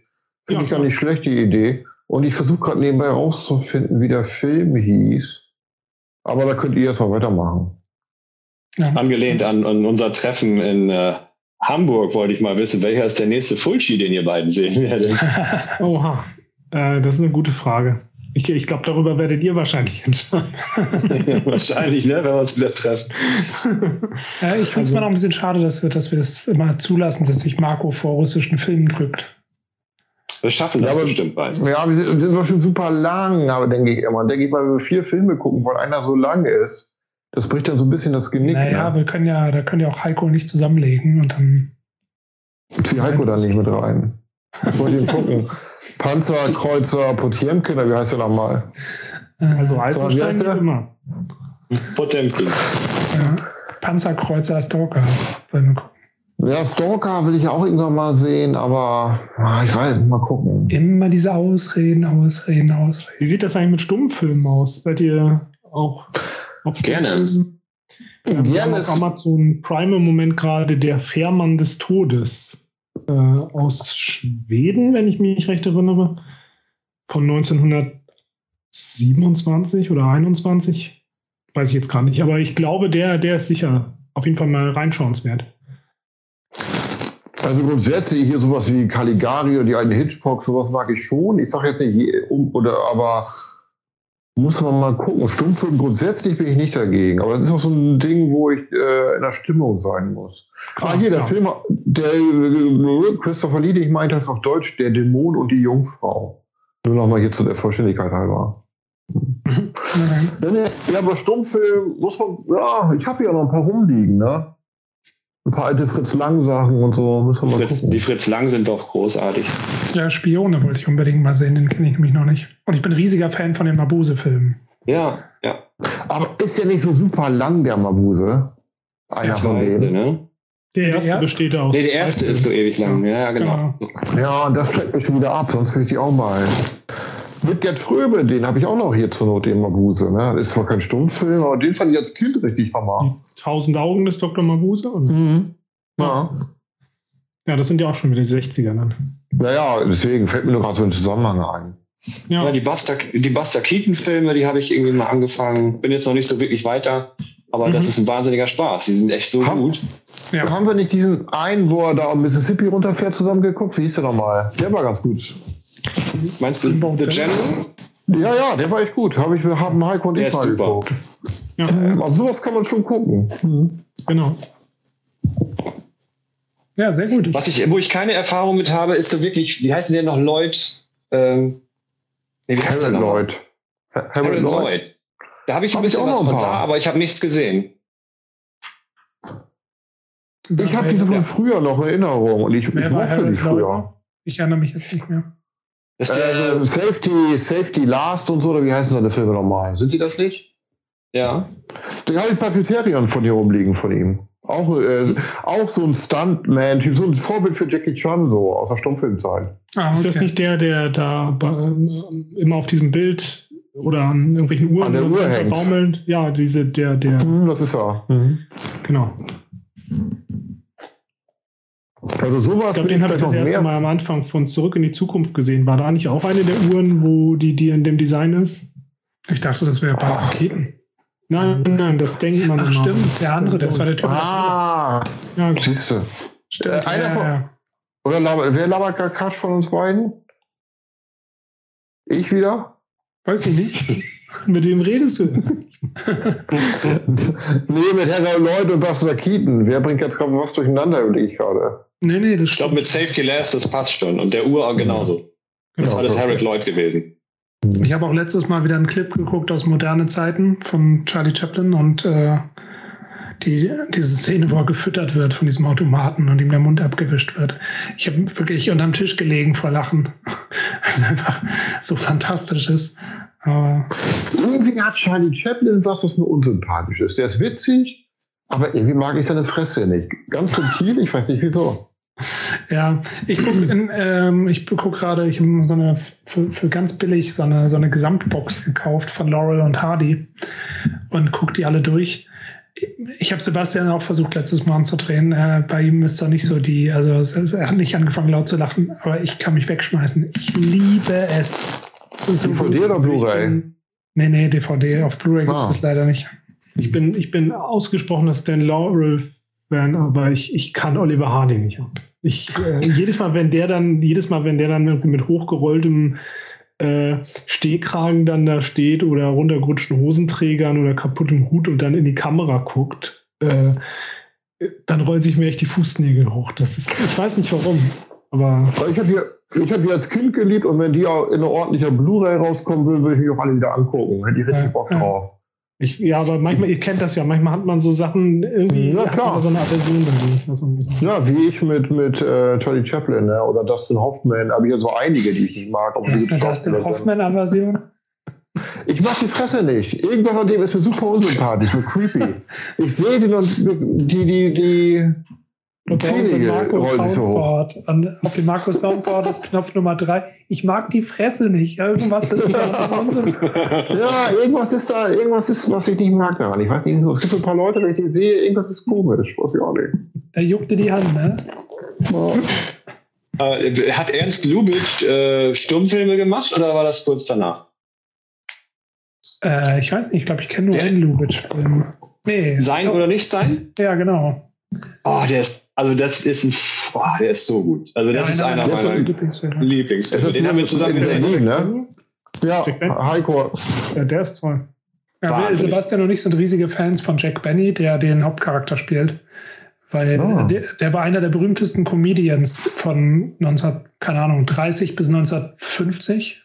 Finde ja, ich gar nicht schlecht, die Idee. Und ich versuche gerade nebenbei rauszufinden, wie der Film hieß. Aber da könnt ihr jetzt mal weitermachen. Ja. Angelehnt an, an, unser Treffen in äh, Hamburg wollte ich mal wissen, welcher ist der nächste Fulci, den ihr beiden sehen werdet? Oha, äh, das ist eine gute Frage. Ich, ich glaube, darüber werdet ihr wahrscheinlich entscheiden. wahrscheinlich, ne, wenn wir uns wieder treffen. Ja, ich finde es also, mal noch ein bisschen schade, dass wir, dass wir das immer zulassen, dass sich Marco vor russischen Filmen drückt. Wir schaffen das ja, aber, bestimmt bald. Ja, wir sind, wir sind schon super lang, aber denke ich immer. Denke ich mal, wenn wir vier Filme gucken, weil einer so lang ist, das bricht dann so ein bisschen das Genick. Naja, ne? wir können ja, da können ja auch Heiko nicht zusammenlegen und dann. Zieh Heiko da nicht mit rein. Ich wollte ihn gucken. Panzerkreuzer Potemkin, wie heißt der nochmal? Also Eisenstein geht immer. Potemkin. Ja. Panzerkreuzer Stalker. Ja, Stalker will ich auch irgendwann mal sehen, aber ah, ich weiß, mal gucken. Immer diese Ausreden, Ausreden, Ausreden. Wie sieht das eigentlich mit Stummfilmen aus? Seid ihr auch auf Gerne. Ja, Gerne. Auf Amazon Prime im Moment gerade der Fährmann des Todes äh, aus Schweden, wenn ich mich recht erinnere, von 1927 oder 21. Weiß ich jetzt gar nicht, aber ich glaube, der, der ist sicher auf jeden Fall mal reinschauenswert. Also grundsätzlich hier sowas wie Caligari oder die alten Hitchcock, sowas mag ich schon. Ich sage jetzt nicht, oder aber muss man mal gucken. Stummfilm grundsätzlich bin ich nicht dagegen, aber es ist auch so ein Ding, wo ich äh, in der Stimmung sein muss. Klar, ah, hier, der ja. Film, der äh, Christopher Lee, ich meinte das auf Deutsch, Der Dämon und die Jungfrau. Nur nochmal hier zu der Vollständigkeit halber. Mhm. ja, aber Stummfilm muss man, ja, ich habe ja noch ein paar rumliegen, ne? Ein paar alte Fritz Lang Sachen und so. Müssen wir mal Fritz. Die Fritz Lang sind doch großartig. Ja, Spione wollte ich unbedingt mal sehen, den kenne ich nämlich noch nicht. Und ich bin riesiger Fan von den Mabuse-Filmen. Ja, ja. Aber ist der nicht so super lang, der Mabuse? Einer von denen. Ne? Der erste der besteht aus. Nee, der erste ist so ewig lang, ja, genau. Ja, und das schreckt mich schon wieder ab, sonst will ich die auch mal. Mit Gerd Fröbe, den habe ich auch noch hier zur Not, den Mabuse. Ne? Das ist zwar kein Stummfilm, aber den fand ich als Kind richtig hammer. Tausend Augen des Dr. Mabuse? Mhm. Ja. Ja, das sind ja auch schon wieder die 60er dann. Naja, deswegen fällt mir nur gerade so ein Zusammenhang ein. Ja, ja die Buster, die Buster Keaton-Filme, die habe ich irgendwie mal angefangen. Bin jetzt noch nicht so wirklich weiter, aber mhm. das ist ein wahnsinniger Spaß. Die sind echt so Haben, gut. Ja. Haben wir nicht diesen einen, wo er da am Mississippi runterfährt, zusammengeguckt? Wie hieß der nochmal? Der war ganz gut. Meinst du The General? Ja, ja, der war echt gut. Hab ich, haben Heiko und ich mal geguckt. Ja. Also sowas kann man schon gucken. Mhm. Genau. Ja, sehr gut. Was ich, wo ich keine Erfahrung mit habe, ist so wirklich, wie heißt denn der noch Lloyd? Ähm, nee, wie heißt Harold Lloyd. Harold Lloyd. Lloyd. Da habe ich ein bisschen ich was von da, aber ich habe nichts gesehen. Ich habe diese von früher noch Erinnerung und ich, ich mochte die früher. Ich erinnere mich jetzt nicht mehr. Ist der äh, so Safety, Safety Last und so, oder wie heißen seine Filme nochmal? Sind die das nicht? Ja. Da habe ich ein paar Kriterien von hier rumliegen von ihm. Auch, äh, auch so ein Stuntman, so ein Vorbild für Jackie Chan, so aus der Stummfilmzeit. Ah, okay. Ist das nicht der, der da äh, immer auf diesem Bild oder an irgendwelchen Uhren an der Uhr hängt. baumelt? Ja, diese, der, der. Mhm, das ist er. Mhm. Genau. Also sowas. Ich glaube, den habe ich das erste mehr. Mal am Anfang von Zurück in die Zukunft gesehen. War da nicht auch eine der Uhren, wo die, die in dem Design ist? Ich dachte, das wäre Bas Raketen. Nein, nein, das denkt man Ach, stimmt, der andere, das war der Typ. Ah, ja, siehst du. Stimmt, äh, einer ja, von, ja. Oder labert, wer labert Kakash von uns beiden? Ich wieder? Weiß ich nicht. mit wem redest du? nee, mit Herr Lloyd und Buster Keaton. Wer bringt jetzt gerade was durcheinander, überlege ich gerade. Nee, nee, das Ich glaube, mit Safety Last, das passt schon. Und der Uhr auch genauso. Genau. Das war das Harold Lloyd gewesen. Mhm. Ich habe auch letztes Mal wieder einen Clip geguckt aus moderne Zeiten von Charlie Chaplin und äh, die, diese Szene, wo er gefüttert wird von diesem Automaten und ihm der Mund abgewischt wird. Ich habe wirklich unterm Tisch gelegen vor Lachen, weil es einfach so fantastisch ist. Aber irgendwie hat Charlie Chaplin was, was mir unsympathisch ist. Der ist witzig, aber irgendwie mag ich seine Fresse nicht. Ganz subtil, ich weiß nicht wieso. Ja, ich gucke ähm, guck gerade, ich habe so eine für, für, ganz billig so eine, so eine Gesamtbox gekauft von Laurel und Hardy und gucke die alle durch ich habe Sebastian auch versucht, letztes Mal anzudrehen. Äh, bei ihm ist da nicht so die, also er hat nicht angefangen laut zu lachen, aber ich kann mich wegschmeißen. Ich liebe es. es ist DVD so oder Blu-ray? Nee, nee, DVD. Auf Blu-ray ah. gibt es leider nicht. Ich bin, ich bin ausgesprochener Stan Laurel-Fan, aber ich, ich kann Oliver Hardy nicht ab. Ich, äh, jedes Mal, wenn der dann, jedes Mal, wenn der dann irgendwie mit hochgerolltem äh, Stehkragen dann da steht oder runtergerutschten Hosenträgern oder kaputtem Hut und dann in die Kamera guckt, äh, dann rollen sich mir echt die Fußnägel hoch. Das ist, ich weiß nicht warum, aber. Ich habe die, hab die als Kind geliebt und wenn die auch in einer ordentlicher Blu-ray rauskommen würde, würde ich mich auch alle wieder angucken. Hätte ich richtig ja, Bock drauf. Ich, ja, aber manchmal, ihr kennt das ja, manchmal hat man so Sachen irgendwie, ja, klar. so eine Aversion dagegen. Ja, wie ich mit, mit äh, Charlie Chaplin ne? oder Dustin Hoffman, aber hier so einige, die ich nicht mag. Aber ist eine Dustin Hoffman-Aversion? Ich mag die Fresse nicht. Irgendwas an dem ist mir super unsympathisch, so creepy. Ich sehe den und die, die, die, und bei uns Marco Soundboard. Und auf dem Marco Soundboard ist Knopf Nummer drei. Ich mag die Fresse nicht. Irgendwas ist da Ja, irgendwas ist da, irgendwas ist, was ich nicht mag daran. Ich weiß nicht, so, es gibt ein paar Leute, wenn ich die sehe, irgendwas ist komisch. Weiß ich auch nicht. Er juckte die Hand, ne? Äh, hat Ernst Lubitsch äh, Sturmfilme gemacht oder war das kurz danach? Äh, ich weiß nicht, ich glaube, ich kenne nur einen Lubitsch-Film. Nee. Sein oder nicht sein? Ja, genau. Oh, der ist also das ist ein, boah, der ist so gut. Also das ja, ist einer meiner Lieblingsfilme. Lieblingsfilme. Den haben wir zusammen gesehen. Ne? Ja, Heiko. Ja, der ist toll. Ja, Sebastian und ich sind riesige Fans von Jack Benny, der den Hauptcharakter spielt. Weil oh. der, der, war einer der berühmtesten Comedians von 19, keine Ahnung, 30 bis 1950.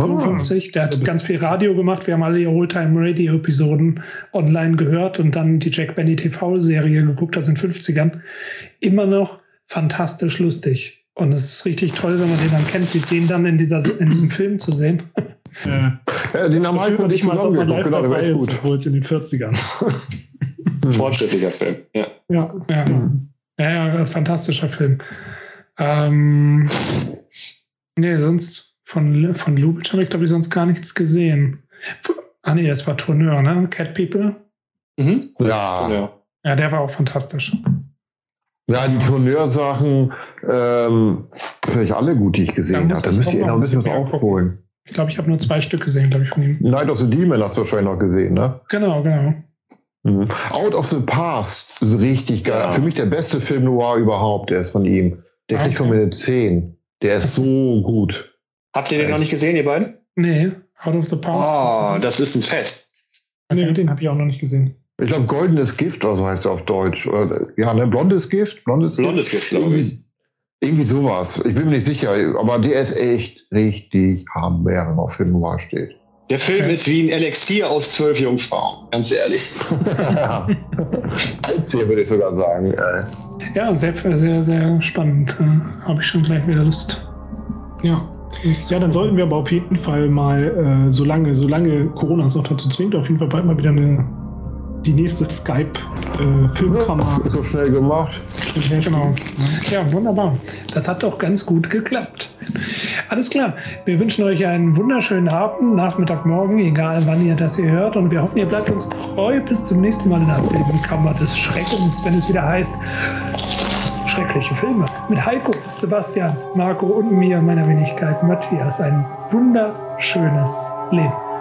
55. Der hat ganz viel Radio gemacht. Wir haben alle die Oldtime Radio Episoden online gehört und dann die Jack Benny TV Serie geguckt aus den 50ern. Immer noch fantastisch lustig. Und es ist richtig toll, wenn man den dann kennt, den dann in, dieser, in diesem Film zu sehen. Ja, ja den haben halt nicht mal, man live genau, dabei ist, obwohl es in den 40ern. Fortschrittlicher Film, ja. Ja, ja, ja, ja fantastischer Film. Ähm, nee, sonst von, von Lubitsch habe ich, glaube ich, sonst gar nichts gesehen. Ah, nee, das war Tourneur, ne? Cat People. Mhm. Ja. Ja, der war auch fantastisch. Ja, die Tourneursachen ähm, finde ich alle gut, die ich gesehen habe. Da müsst ihr noch ein bisschen was aufholen. Ich glaube, ich habe nur zwei Stück gesehen, glaube ich, von ihm. Night of the Demon hast du wahrscheinlich noch gesehen, ne? Genau, genau. Mhm. Out of the Past ist richtig geil. Ja. Für mich der beste Film noir überhaupt, der ist von ihm. Der okay. kriegt von mir eine 10. Der ist so gut. Habt ihr den noch nicht gesehen, ihr beiden? Nee, Out of the Past. Oh, das ist ein Fest. Nee, den habe ich auch noch nicht gesehen. Ich glaube, goldenes Gift oder so heißt er auf Deutsch. Oder, ja, ne, blondes Gift? Blondes, blondes Gift, Gift glaube ich. Irgendwie sowas. Ich bin mir nicht sicher, aber der ist echt richtig hammer, wenn man auf Film Noir steht. Der Film okay. ist wie ein Elixier aus zwölf Jungfrauen, ganz ehrlich. ja. Hier würde ich sogar sagen. Ja, sehr, sehr, sehr spannend. Äh, Habe ich schon gleich wieder Lust. Ja. Ja, dann sollten wir aber auf jeden Fall mal, äh, solange, solange Corona uns noch dazu zwingt, auf jeden Fall bald mal wieder eine, die nächste Skype-Filmkamera. Äh, so schnell gemacht. Ja, genau. Ja, wunderbar. Das hat doch ganz gut geklappt. Alles klar. Wir wünschen euch einen wunderschönen Abend, Nachmittag, Morgen, egal wann ihr das hier hört. Und wir hoffen, ihr bleibt uns treu bis zum nächsten Mal in der Filmkammer des Schreckens, wenn es wieder heißt schreckliche Filme. Mit Heiko, Sebastian, Marco und mir, meiner Wenigkeit, Matthias. Ein wunderschönes Leben.